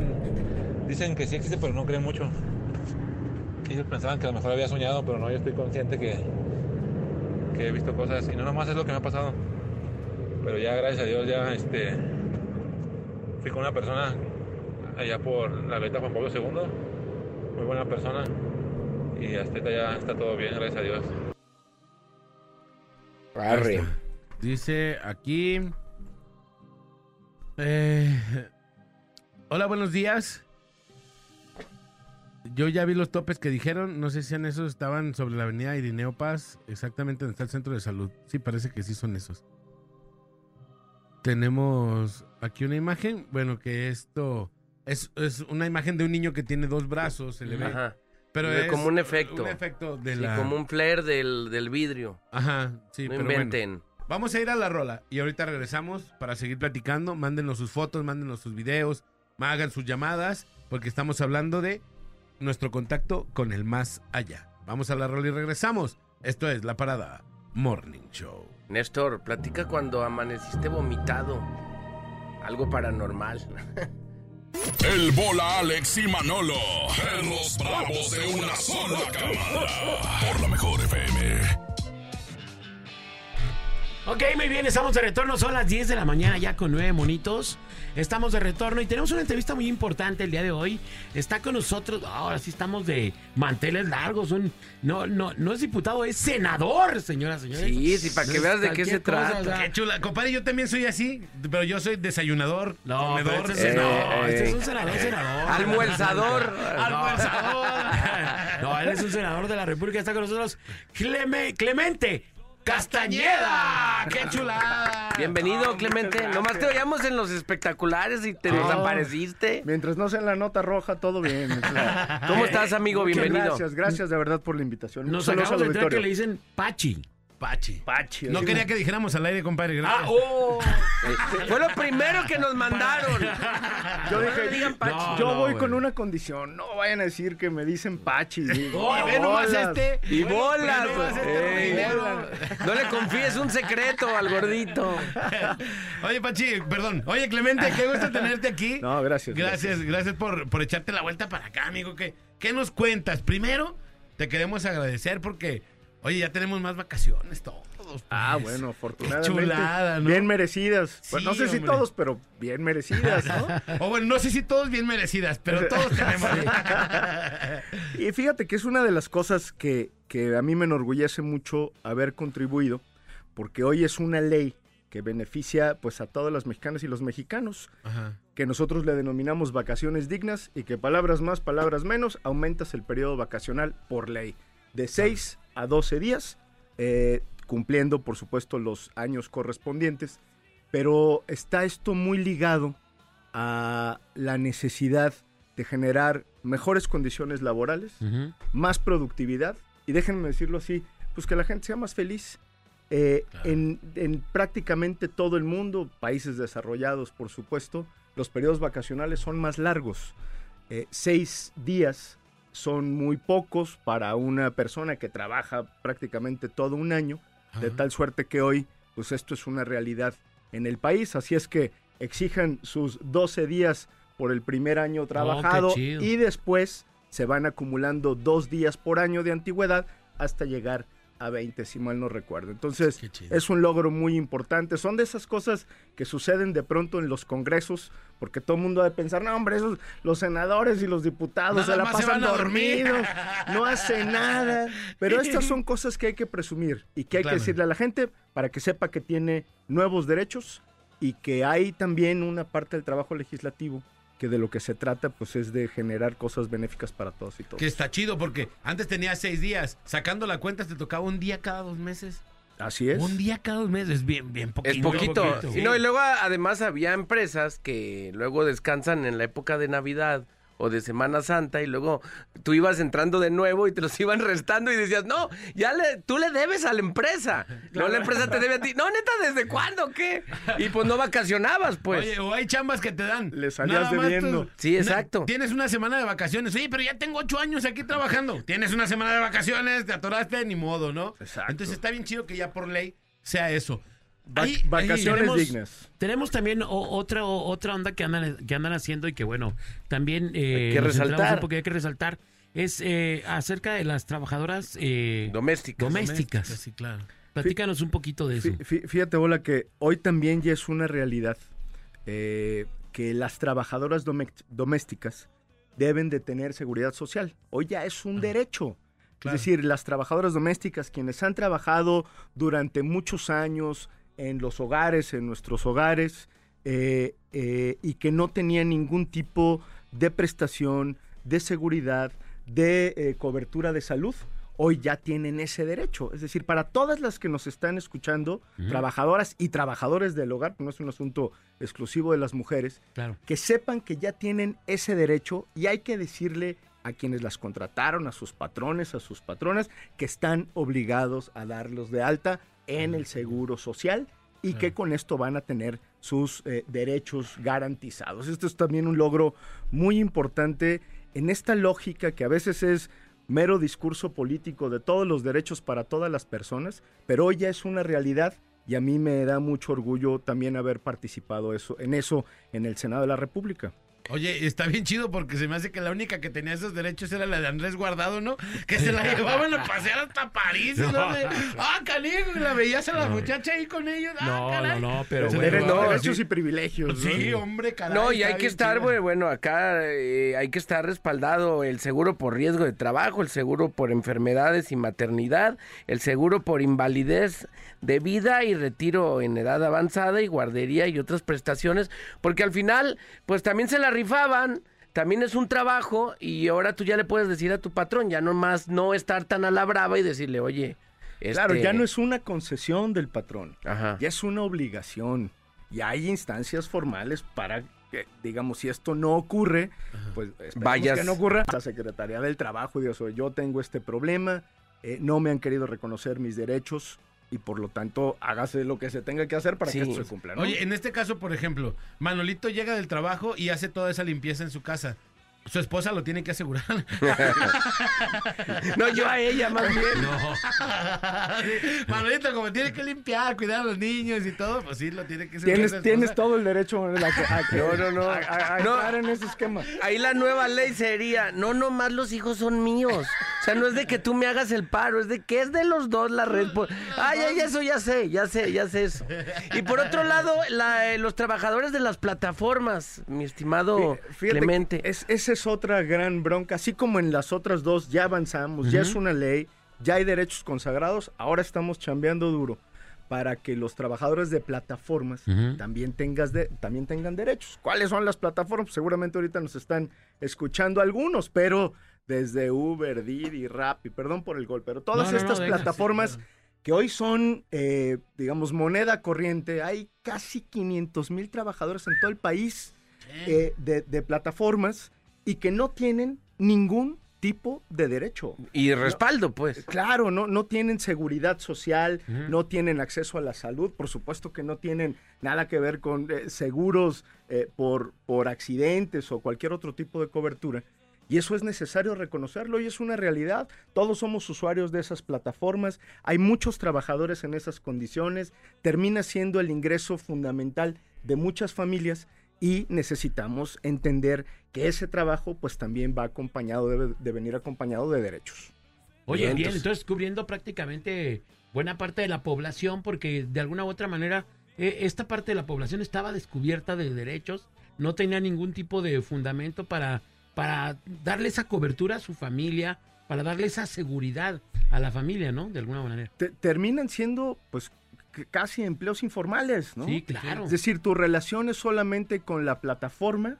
dicen que sí existe, pero no creen mucho. Ellos pensaban que a lo mejor había soñado, pero no, yo estoy consciente que, que he visto cosas y no nomás es lo que me ha pasado. Pero ya, gracias a Dios, ya este, fui con una persona allá por la Beta Juan Pablo II, muy buena persona, y hasta ya está todo bien, gracias a Dios. Arre. Dice aquí. Eh, hola, buenos días. Yo ya vi los topes que dijeron. No sé si en esos estaban sobre la avenida Irineo Paz, exactamente donde está el centro de salud. Sí, parece que sí son esos. Tenemos aquí una imagen. Bueno, que esto es, es una imagen de un niño que tiene dos brazos. Se le ve. Ajá. Pero es como un efecto. Un efecto de Sí, la. como un flare del, del vidrio. Ajá, sí, no pero bueno. Vamos a ir a la rola y ahorita regresamos para seguir platicando. Mándenos sus fotos, mándenos sus videos, hagan sus llamadas, porque estamos hablando de nuestro contacto con el más allá. Vamos a la rola y regresamos. Esto es La Parada Morning Show. Néstor, platica cuando amaneciste vomitado. Algo paranormal. El bola Alex y Manolo, perros bravos de una sola camada. Por la mejor FM. Ok, muy bien, estamos de retorno, son las 10 de la mañana ya con nueve monitos. Estamos de retorno y tenemos una entrevista muy importante el día de hoy. Está con nosotros, ahora sí estamos de manteles largos, un, no, no, no es diputado, es senador, señoras y señores. Sí, sí, para que No veas de qué se cosa, trata. o sea, Qué chula. Compadre, yo también soy así, pero yo soy desayunador, No, comedor, este es, no, eh, este es un senador, senador. Almuerzador. Almuerzador. No, él es un senador de la República. Está con nosotros Cleme- Clemente Castañeda. ¡Qué chulada! Bienvenido, Clemente. Nomás te veíamos en los espectaculares y te desapareciste. Mientras no sea en la nota roja, todo bien. ¿Cómo estás, amigo? Muchas Bienvenido. Gracias, gracias de verdad por la invitación. Nos Saludos acabamos de al enterar que auditorio. le dicen Pachi. Pachi. Pachi. No quería que dijéramos al aire, compadre. Gracias. Ah, oh. Fue lo primero que nos mandaron. Yo No dije, digan Pachi. No, yo voy güey. con una condición. No vayan a decir que me dicen Pachi. Digo, Oh, ve nomás este. Y bolas. este no le confíes un secreto al gordito. Oye, Pachi, perdón. Oye, Clemente, qué gusto tenerte aquí. No, gracias. Gracias, gracias por, por echarte la vuelta para acá, amigo. ¿Qué, ¿Qué nos cuentas? Primero, te queremos agradecer porque, oye, ya tenemos más vacaciones todos. pues. Ah, bueno, afortunadamente. chulada, ¿no? Bien merecidas. Pues no sé si todos, pero bien merecidas, ¿no? O bueno, no sé si todos bien merecidas, pero todos tenemos. Y fíjate que es una de las cosas que, que a mí me enorgullece mucho haber contribuido, porque hoy es una ley que beneficia pues a todas las mexicanas y los mexicanos, Ajá. que nosotros le denominamos vacaciones dignas y que palabras más, palabras menos, aumentas el periodo vacacional por ley, de 6 a 12 días, eh, cumpliendo por supuesto los años correspondientes, pero está esto muy ligado a la necesidad de generar mejores condiciones laborales, más productividad y déjenme decirlo así, pues que la gente sea más feliz. Eh, en, en prácticamente todo el mundo, países desarrollados por supuesto, los periodos vacacionales son más largos. Eh, seis días son muy pocos para una persona que trabaja prácticamente todo un año, de tal suerte que hoy, pues esto es una realidad en el país, así es que exijan sus 12 días por el primer año trabajado chido. y después se van acumulando dos días por año de antigüedad hasta llegar a 20, si mal no recuerdo. Entonces, es un logro muy importante. Son de esas cosas que suceden de pronto en los congresos, porque todo el mundo ha de pensar, no, hombre, esos, los senadores y los diputados Nada se la se pasan a dormir". dormidos, no hacen nada. Pero estas son cosas que hay que presumir y que hay Claro. que decirle a la gente para que sepa que tiene nuevos derechos y que hay también una parte del trabajo legislativo que de lo que se trata pues es de generar cosas benéficas para todos y todos. Que está chido porque antes tenías seis días. Sacando la cuenta te tocaba un día cada dos meses. Así es. Un día cada dos meses. Bien, bien poquito. Es poquito. no, y luego además había empresas que luego descansan en la época de Navidad o de Semana Santa y luego tú ibas entrando de nuevo y te los iban restando y decías, no, ya le, tú le debes a la empresa. No, la empresa te debe a ti. No, neta, ¿desde cuándo? ¿Qué? Y pues no vacacionacionabas, pues. Oye, o hay chambas que te dan. Le salías Nada más debiendo. tú- Sí, exacto. Tienes una semana de vacaciones. Sí, pero ya tengo ocho años aquí trabajando. Tienes una semana de vacaciones, te atoraste, ni modo, ¿no? Exacto. Entonces está bien chido que ya por ley sea eso. Va- Ahí- vacaciones tenemos- dignas. Tenemos también o- otra o- otra onda que andan que andan haciendo y que bueno también eh, Hay que resaltar. un poco y hay que resaltar es eh, acerca de las trabajadoras eh, Domésticas. domésticas. Sí, claro. Platícanos un poquito de eso. Fí- fí- Fíjate, Bola, que hoy también ya es una realidad eh, que las trabajadoras domésticas deben de tener seguridad social. Hoy ya es un derecho. Claro. Es decir, las trabajadoras domésticas, quienes han trabajado durante muchos años en los hogares, en nuestros hogares, eh, eh, y que no tenían ningún tipo de prestación, de seguridad, de eh, cobertura de salud, hoy ya tienen ese derecho. Es decir, para todas las que nos están escuchando, trabajadoras y trabajadores del hogar, no es un asunto exclusivo de las mujeres, Claro. que sepan que ya tienen ese derecho y hay que decirle a quienes las contrataron, a sus patrones, a sus patronas, que están obligados a darlos de alta en el seguro social y que con esto van a tener sus eh, derechos garantizados. Esto es también un logro muy importante en esta lógica que a veces es mero discurso político de todos los derechos para todas las personas, pero hoy ya es una realidad y a mí me da mucho orgullo también haber participado eso, en eso en el Senado de la República. Oye, está bien chido porque se me hace que la única que tenía esos derechos era la de Andrés Guardado, ¿no? Que se la llevaban a pasear hasta París. ¿no? Ah, canijo, y la veías a la muchacha ahí con ellos. Ah, No, no, caray. no, pero bueno, no, derechos sí. y privilegios. ¿no? Sí, hombre, caray. No, y hay que estar, chido. güey, bueno, acá eh, hay que estar respaldado el seguro por riesgo de trabajo, el seguro por enfermedades y maternidad, el seguro por invalidez de vida y retiro en edad avanzada y guardería y otras prestaciones, porque al final, pues también se la rifaban. También es un trabajo y ahora tú ya le puedes decir a tu patrón, ya nomás no estar tan a la brava y decirle, oye, Claro, este, ya no es una concesión del patrón, Ajá. ya es una obligación. Y hay instancias formales para que, digamos, si esto no ocurre, pues Vayas. que no ocurra. La Secretaría del Trabajo, Dios, yo tengo este problema, eh, no me han querido reconocer mis derechos y por lo tanto hágase lo que se tenga que hacer para Sí. que esto se cumpla. ¿no? Oye, en este caso, por ejemplo, Manolito llega del trabajo y hace toda esa limpieza en su casa. Su esposa lo tiene que asegurar. No, yo a ella más bien. No. Sí, Manolito, como tiene que limpiar, cuidar a los niños y todo, pues sí, lo tiene que asegurar. Tienes, todo el derecho a, que- a que- No, no, no. a- a- No. en ese esquema. Ahí la nueva ley sería, no nomás los hijos son míos. O sea, no es de que tú me hagas el paro, es de que es de los dos la red. Ay, ay, eso ya sé, ya sé, ya sé eso. Y por otro lado, la- eh, los trabajadores de las plataformas, mi estimado Fí- fíjate Clemente. que Es, esa es otra gran bronca. Así como en las otras dos ya avanzamos, ya es una ley, ya hay derechos consagrados, ahora estamos chambeando duro para que los trabajadores de plataformas también, tengas de- también tengan derechos. ¿Cuáles son las plataformas? Seguramente ahorita nos están escuchando algunos, pero desde Uber, Didi, Rappi, perdón por el gol, pero todas No, no, no, estas sí, plataformas claro. que hoy son, eh, digamos, moneda corriente, hay casi 500 mil trabajadores en todo el país eh, de, de plataformas y que no tienen ningún tipo de derecho. Y respaldo, pues. Claro, no, no tienen seguridad social, no tienen acceso a la salud, por supuesto que no tienen nada que ver con eh, seguros eh, por, por accidentes o cualquier otro tipo de cobertura. Y eso es necesario reconocerlo y es una realidad. Todos somos usuarios de esas plataformas, hay muchos trabajadores en esas condiciones, termina siendo el ingreso fundamental de muchas familias y necesitamos entender que ese trabajo pues también va acompañado, debe de venir acompañado de derechos. Oye, bien, entonces cubriendo prácticamente buena parte de la población, porque de alguna u otra manera eh, esta parte de la población estaba descubierta de derechos, no tenía ningún tipo de fundamento para, para darle esa cobertura a su familia, para darle esa seguridad a la familia, ¿no? De alguna manera. Te- terminan siendo, pues, casi empleos informales, ¿no? Sí, claro. Es decir, tu relación es solamente con la plataforma,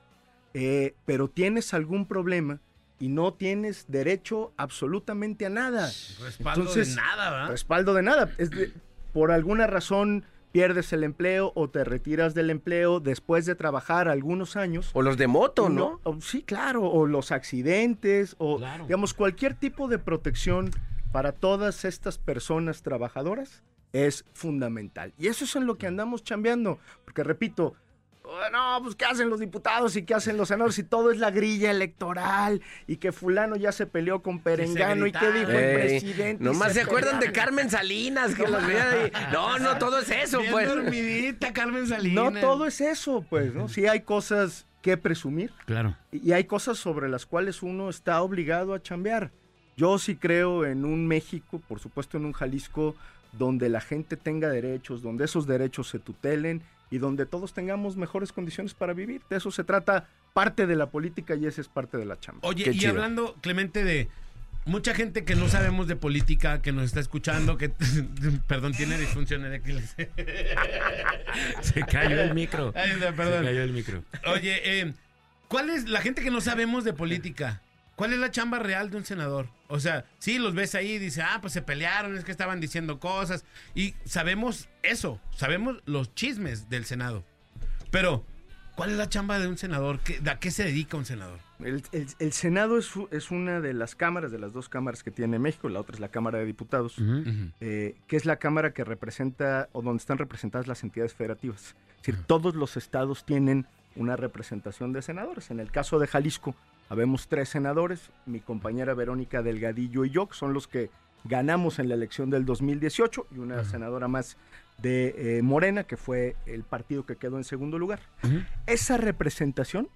eh, pero tienes algún problema y no tienes derecho absolutamente a nada. Respaldo Entonces, de nada, ¿verdad? Respaldo de nada. Es de- por alguna razón pierdes el empleo o te retiras del empleo después de trabajar algunos años. O los de moto, ¿no? o- sí, claro. O los accidentes, o Claro. digamos, cualquier tipo de protección para todas estas personas trabajadoras es fundamental. Y eso es en lo que andamos chambeando. Porque repito, "Oh, no, pues qué hacen los diputados y qué hacen los senadores y todo es la grilla electoral y que fulano ya se peleó con Perengano y qué dijo el presidente. Nomás se acuerdan de. Carmen Salinas, que los veían ahí. No, no, todo es eso, Bien pues. dormidita, Carmen Salinas. No todo es eso, pues, ¿no? Sí hay cosas que presumir Claro. y hay cosas sobre las cuales uno está obligado a chambear. Yo sí creo en un México, por supuesto en un Jalisco, donde la gente tenga derechos, donde esos derechos se tutelen y donde todos tengamos mejores condiciones para vivir. De eso se trata parte de la política y esa es parte de la chamba. Oye, Qué y chido. hablando, Clemente, de mucha gente que no sabemos de política, que nos está escuchando, que, perdón, tiene disfunción eréctil. Se cayó el micro. Ay, no, perdón. Se cayó el micro. Oye, eh, ¿cuál es la gente que no sabemos de política? ¿Cuál es la chamba real de un senador? O sea, sí, los ves ahí y dice, ah, pues se pelearon, es que estaban diciendo cosas. Y sabemos eso, sabemos los chismes del Senado. Pero, ¿cuál es la chamba de un senador? ¿Qué- ¿A qué se dedica un senador? El, el- el Senado es una de las cámaras, de las dos cámaras que tiene México, la otra es la Cámara de Diputados, eh, que es la cámara que representa o donde están representadas las entidades federativas. Es decir, todos los estados tienen una representación de senadores. En el caso de Jalisco, habemos tres senadores, mi compañera Verónica Delgadillo y yo, que son los que ganamos en la elección del 2018, y una senadora más de eh, Morena, que fue el partido que quedó en segundo lugar. Esa representación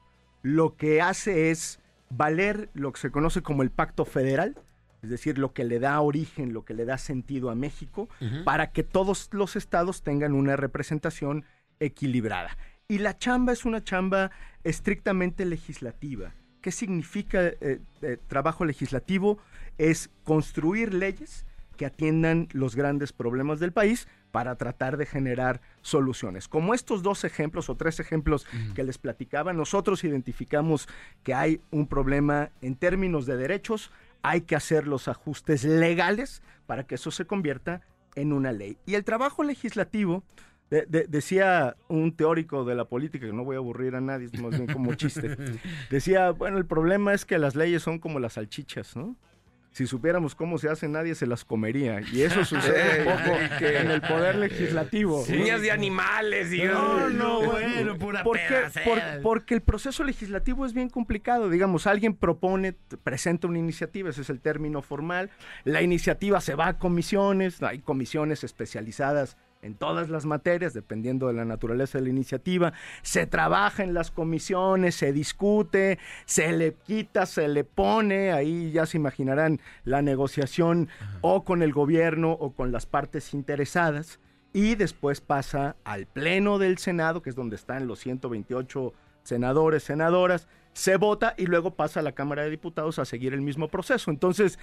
lo que hace es valer lo que se conoce como el pacto federal, es decir, lo que le da origen, lo que le da sentido a México, para que todos los estados tengan una representación equilibrada. Y la chamba es una chamba estrictamente legislativa. ¿Qué significa eh, eh, trabajo legislativo? Es construir leyes que atiendan los grandes problemas del país para tratar de generar soluciones. Como estos dos ejemplos o tres ejemplos que les platicaba, nosotros identificamos que hay un problema en términos de derechos, hay que hacer los ajustes legales para que eso se convierta en una ley. Y el trabajo legislativo, de- de- decía un teórico de la política, que no voy a aburrir a nadie, es más bien como chiste, decía, bueno, el problema es que las leyes son como las salchichas, ¿no? Si supiéramos cómo se hacen, nadie se las comería. Y eso sucede un poco en el poder legislativo. ¿no? Uñas de animales y... No, no, bueno, pura ¿Por qué? pedacera. Por- porque el proceso legislativo es bien complicado. Digamos, alguien propone, presenta una iniciativa, ese es el término formal. La iniciativa se va a comisiones, hay comisiones especializadas en todas las materias, dependiendo de la naturaleza de la iniciativa. Se trabaja en las comisiones, se discute, se le quita, se le pone, ahí ya se imaginarán la negociación o con el gobierno o con las partes interesadas y después pasa al Pleno del Senado, que es donde están los 128 senadores, senadoras, se vota y luego pasa a la Cámara de Diputados a seguir el mismo proceso. Entonces,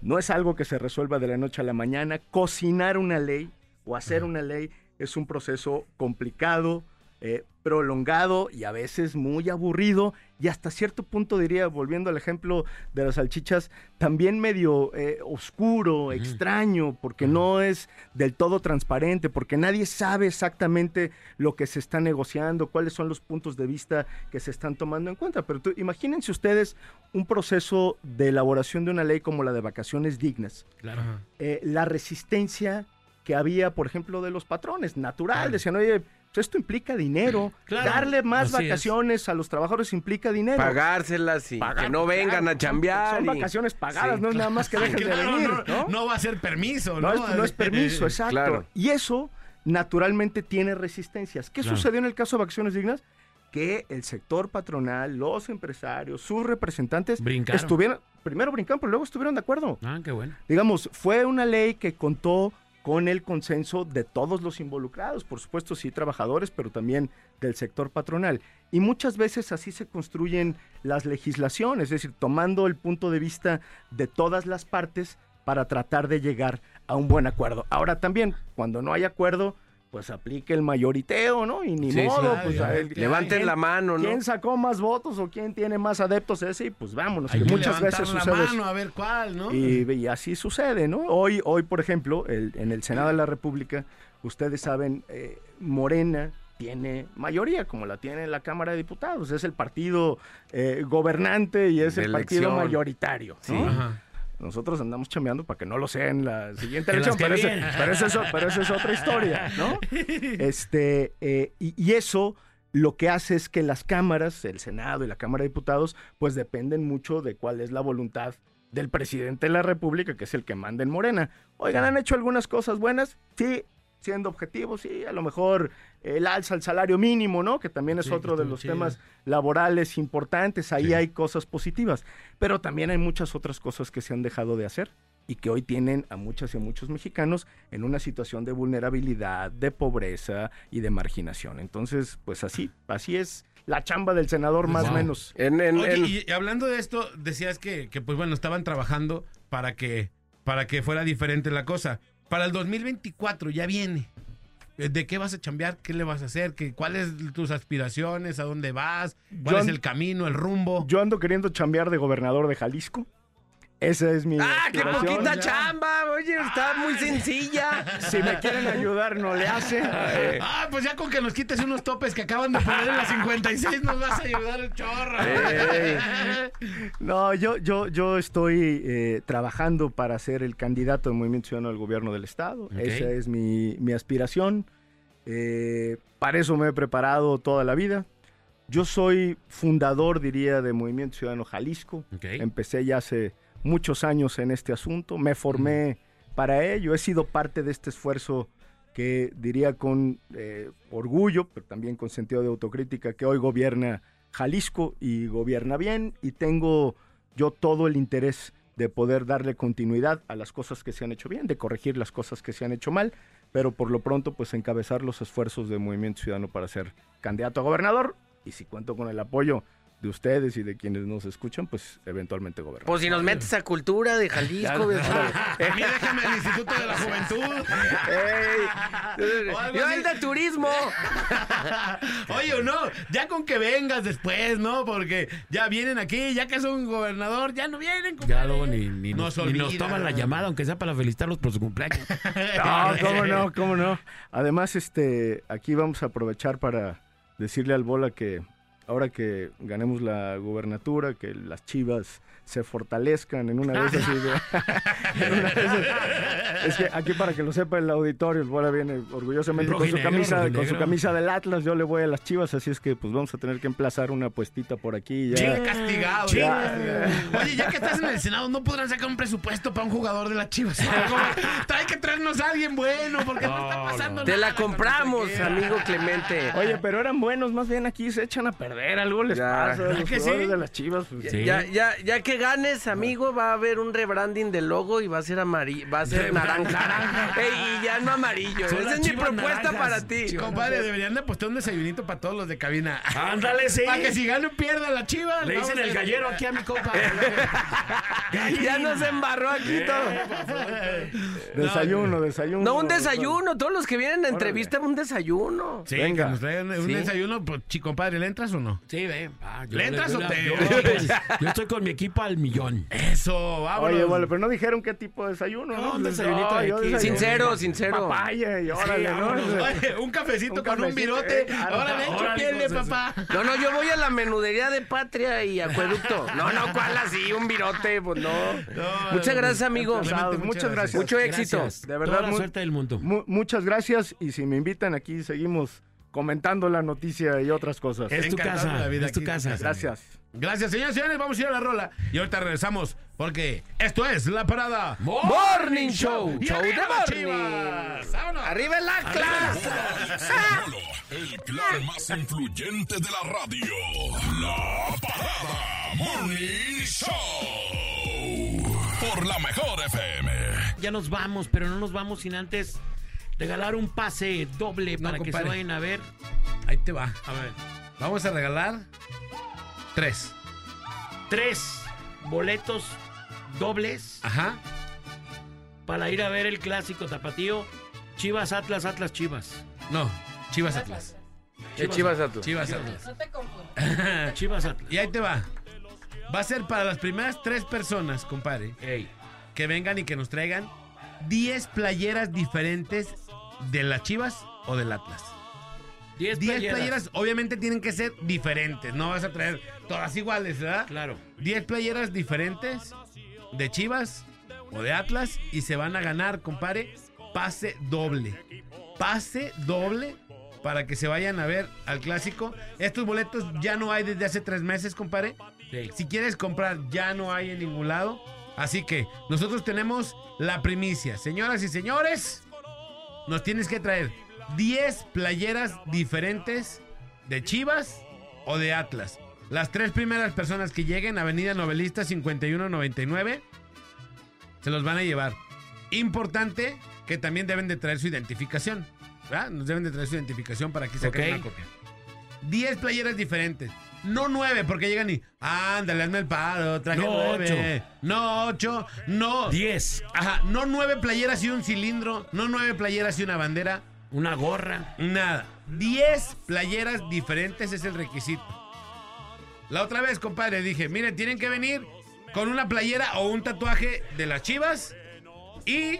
no es algo que se resuelva de la noche a la mañana. Cocinar una ley o hacer una ley es un proceso complicado, eh, prolongado y a veces muy aburrido y hasta cierto punto diría, volviendo al ejemplo de las salchichas, también medio eh, oscuro, extraño, porque no es del todo transparente, porque nadie sabe exactamente lo que se está negociando, cuáles son los puntos de vista que se están tomando en cuenta. Pero tú- imagínense ustedes un proceso de elaboración de una ley como la de vacaciones dignas. Claro. Eh, la resistencia que había, por ejemplo, de los patrones, natural. Decían, oye, pues esto implica dinero. Claro, Darle más es. vacaciones a los trabajadores implica dinero. Pagárselas y Pagar, que no vengan claro, a chambear. Son, y- vacaciones pagadas, Sí, no es nada más que dejen de venir, no, ¿no? no va a ser permiso, ¿no? No es, no es permiso, exacto. Claro. Y eso naturalmente tiene resistencias. ¿Qué sucedió en el caso de vacaciones dignas? que el sector patronal, los empresarios, sus representantes Brincaron. estuvieron, primero brincaron, pero luego estuvieron de acuerdo. Ah, qué bueno. Digamos, fue una ley que contó con el consenso de todos los involucrados, por supuesto sí trabajadores, pero también del sector patronal. Y muchas veces así se construyen las legislaciones, es decir, tomando el punto de vista de todas las partes para tratar de llegar a un buen acuerdo. Ahora también, cuando no hay acuerdo, pues aplique el mayoriteo, ¿no? Y ni Sí, modo, sí, pues ver, levanten ¿quién- la mano, ¿no? ¿Quién sacó más votos o quién tiene más adeptos ese? Y pues vámonos, Hay que que muchas levantar veces la sucede mano a ver cuál, ¿no? Y, y así sucede, ¿no? Hoy, hoy por ejemplo, el- en el Senado de la República, ustedes saben, eh, Morena tiene mayoría, como la tiene la Cámara de Diputados. Es el partido eh, gobernante y es De el partido mayoritario. ¿no? Sí. Ajá. Nosotros andamos chambeando para que no lo sea en la siguiente elección, pero, ese- pero eso es, o- pero eso es otra historia, ¿no? Este, eh, y, y eso lo que hace es que las cámaras, el Senado y la Cámara de Diputados, pues dependen mucho de cuál es la voluntad del presidente de la República, que es el que manda en Morena. Oigan, ¿han hecho algunas cosas buenas? Sí, siendo objetivos, sí, a lo mejor el alza al salario mínimo, ¿no? Que también es Sí, otro de los chido. temas laborales importantes, ahí Sí. hay cosas positivas, pero también hay muchas otras cosas que se han dejado de hacer y que hoy tienen a muchas y a muchos mexicanos en una situación de vulnerabilidad, de pobreza y de marginación. Entonces, pues así, así es la chamba del senador más o Wow. menos. En, en- Oye, en- y hablando de esto, decías que, que, pues bueno, estaban trabajando para que, para que fuera diferente la cosa. Para el 2024 ya viene. Eh, ¿De qué vas a chambear? ¿Qué le vas a hacer? ¿Qué, ¿Cuáles tus aspiraciones? ¿A dónde vas? ¿Cuál Yo es el camino, el rumbo? Yo ando queriendo chambear de gobernador de Jalisco. Esa es mi ¡Ah, qué aspiración. poquita chamba! Oye, está muy sencilla. Si me quieren ayudar, no le hace. Ah, pues ya con que nos quites unos topes que acaban de poner en la 56 nos vas a ayudar el chorro. No, yo, yo, yo estoy eh, trabajando para ser el candidato del Movimiento Ciudadano al gobierno del Estado. Esa es mi, mi aspiración. Eh, para eso me he preparado toda la vida. Yo soy fundador, diría, de Movimiento Ciudadano Jalisco. Empecé ya hace muchos años en este asunto. Me formé para ello. He sido parte de este esfuerzo que diría con eh, orgullo, pero también con sentido de autocrítica, que hoy gobierna Jalisco y gobierna bien y tengo yo todo el interés de poder darle continuidad a las cosas que se han hecho bien, de corregir las cosas que se han hecho mal, pero por lo pronto pues encabezar los esfuerzos de Movimiento Ciudadano para ser candidato a gobernador y si cuento con el apoyo de ustedes y de quienes nos escuchan, pues eventualmente gobernador. Pues si nos metes a cultura de Jalisco. güey. A mí déjame el Instituto de la Juventud. O algo Yo el de turismo. Oye, no, ya con que vengas después, ¿no? Porque ya vienen aquí, ya que son gobernador, ya no vienen. Ya luego ni, ni Nos nos, ni nos toman la llamada, aunque sea para felicitarlos por su cumpleaños. No, cómo no, cómo no. Además, este, aquí vamos a aprovechar para decirle al Bola que ahora que ganemos la gubernatura, que las chivas se fortalezcan en una de esas. de- en una de esas- es que aquí para que lo sepa el auditorio, el Bola viene orgullosamente con su camisa, con su camisa del Atlas. Yo le voy a las chivas, así es que pues vamos a tener que emplazar una puestita por aquí. Ya. Castigado. Ya. Oye, ya que estás en el Senado, ¿no podrán sacar un presupuesto para un jugador de las Chivas? Trae que traernos a alguien bueno, porque no, está pasando Te nada la compramos, amigo Clemente. Oye, pero eran buenos, más bien aquí se echan a perder, algo les Ya. pasa. ¿Verdad Los que jugadores sí? de las chivas. pues, Sí. Ya, ya, ya que ganes, amigo, va a haber un rebranding del logo y va a ser amarillo, va a ser naranja. Ey, y ya no amarillo. Son Esa las es mi chivas propuesta naranjas. para ti. Compadre, deberían de apostar un desayunito para todos los de cabina. Ándale, sí. Para que si gane o pierda la chiva. Le dicen el gallero aquí a mi compa. Ya nos embarró aquí todo. Desayuno, desayuno. No, un desayuno. Todos los que vienen a entrevista, un desayuno. Sí, Venga. que nos traigan un Sí. desayuno. Pues, chi, compadre, ¿le entras o no? Sí, ve. Ah, yo ¿Le entras o te- Yo, pues, yo estoy con mi equipo al millón. Eso, vámonos. Oye, bueno, pero no dijeron qué tipo de desayuno, ¿no? No, un desayunito de yo aquí. desayuno. Sincero, sincero. Papaya y órale, ¿no? Oye, un cafecito Un con un cafecito, virote. eh. Órale, Órale, chupiele, pues, papá. No, no, yo voy a la menudería de Patria y Acueducto. No, no, ¿cuál así? Un virote, pues no. Muchas gracias, amigo. Muchas, muchas gracias. Mucho éxito. Gracias. De verdad, Toda la suerte del mundo. Mu- muchas gracias y si me invitan aquí seguimos comentando la noticia y otras cosas. Es tu Encantado casa, la vida es tu aquí, casa. Gracias. Gracias, señores, señores. Vamos a ir a la rola. Y ahorita regresamos porque esto es La Parada Morning Show. Y Show de morning. Chivas. ¡Vámonos! Arriba el Atlas. Señalo. El clan más influyente de la radio. La Parada Morning Show. Por la mejor FM. Ya nos vamos, pero no nos vamos sin antes regalar un pase doble No, para que se vayan a ver. Ahí te va. A ver, Vamos a regalar tres. tres boletos dobles Ajá. para ir a ver el clásico tapatío Chivas Atlas Atlas Chivas. No, Chivas Atlas. ¿Qué Chivas Atlas? Chivas Atlas. No te confundas. Chivas Atlas. Y ahí te va. Va a ser para las primeras tres personas, compadre, Ey, que vengan y que nos traigan 10 playeras diferentes de las Chivas o del Atlas. 10 10 playeras. playeras, obviamente tienen que ser diferentes, no vas a traer todas iguales, ¿verdad? Claro. 10 playeras diferentes de Chivas o de Atlas y se van a ganar, compadre, pase doble. Pase doble para que se vayan a ver al clásico. Estos boletos ya no hay desde hace tres meses, compadre. Sí. Si quieres comprar, ya no hay en ningún lado. Así que nosotros tenemos la primicia. Señoras y señores, nos tienes que traer 10 playeras diferentes de Chivas o de Atlas. Las tres primeras personas que lleguen, Avenida Novelista 5199, se los van a llevar. Importante que también deben de traer su identificación. ¿verdad? Nos deben de traer su identificación para que saquen Ok. una copia. 10 playeras diferentes. No 9, porque llegan y. Ándale, hazme el paro, traje No, 9. No 8. No. 10. Ajá, no 9 playeras y un cilindro. No 9 playeras y una bandera. Una gorra. Nada. 10 playeras diferentes es el requisito. La otra vez, compadre, dije, miren, tienen que venir con una playera o un tatuaje de las chivas y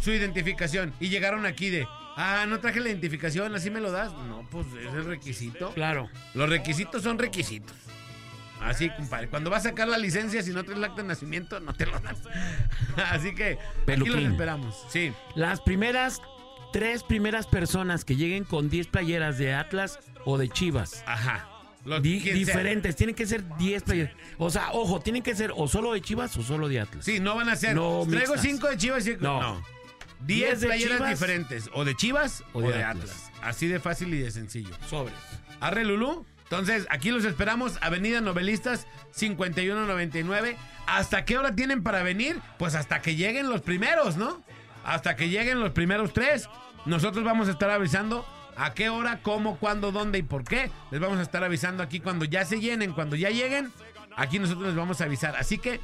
su identificación. Y llegaron aquí de, ah, no traje la identificación, así me lo das. No, pues es el requisito. Claro. Los requisitos son requisitos. Así, compadre. Cuando vas a sacar la licencia, si no traes el acta de nacimiento, no te lo das. Así que aquí los Peluquín. esperamos. Sí. Las primeras, tres primeras personas que lleguen con 10 playeras de Atlas o de Chivas. Ajá. Los Di- quien sea. diferentes, tienen que ser 10 playeras. O sea, ojo, tienen que ser o solo de Chivas o solo de Atlas. Sí, no van a ser. No Traigo mixtas. 5 de Chivas y No. No. 10 10 de playeras Chivas diferentes. O de Chivas o, de Atlas. Atlas. Así de fácil y de sencillo. Sobres. Arre Lulú. Entonces, aquí los esperamos. Avenida Novelistas 5199. ¿Hasta qué hora tienen para venir? Pues hasta que lleguen los primeros, ¿no? Hasta que lleguen los primeros tres. Nosotros vamos a estar avisando a qué hora, cómo, cuándo, dónde y por qué. Les vamos a estar avisando aquí cuando ya se llenen, cuando ya lleguen. Aquí nosotros les vamos a avisar. Así que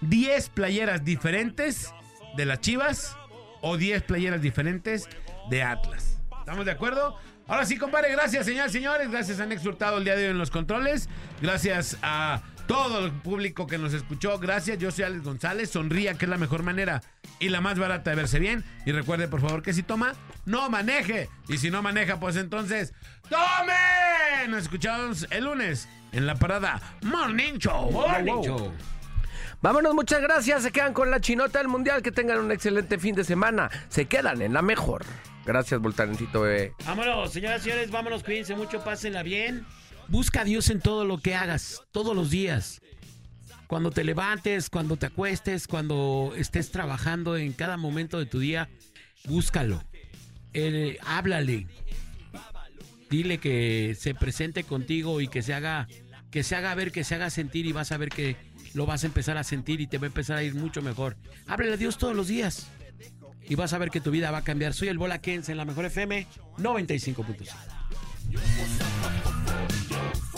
10 playeras diferentes de las Chivas o 10 playeras diferentes de Atlas. ¿Estamos de acuerdo? Ahora sí, compadre, gracias, señoras y señores. Gracias a Nex Hurtado el día de hoy en los controles. Gracias a todo el público que nos escuchó. Gracias, yo soy Alex González. Sonría, que es la mejor manera y la más barata de verse bien. Y recuerde, por favor, que si toma, no maneje. Y si no maneja, pues entonces, ¡tome! Nos escuchamos el lunes en la parada Morning Show. Morning Show. Vámonos, muchas gracias. Se quedan con la chinota del mundial. Que tengan un excelente fin de semana. Se quedan en la mejor. Gracias, Voltarencito, bebé. Vámonos, señoras y señores, vámonos, cuídense mucho, pásenla bien. Busca a Dios en todo lo que hagas, todos los días. Cuando te levantes, cuando te acuestes, cuando estés trabajando en cada momento de tu día, búscalo. Eh, háblale. Dile que se presente contigo y que se haga que se haga ver, que se haga sentir y vas a ver que lo vas a empezar a sentir y te va a empezar a ir mucho mejor. Háblale a Dios todos los días y vas a ver que tu vida va a cambiar. Soy el Bola Kenz en la Mejor FM 95.5.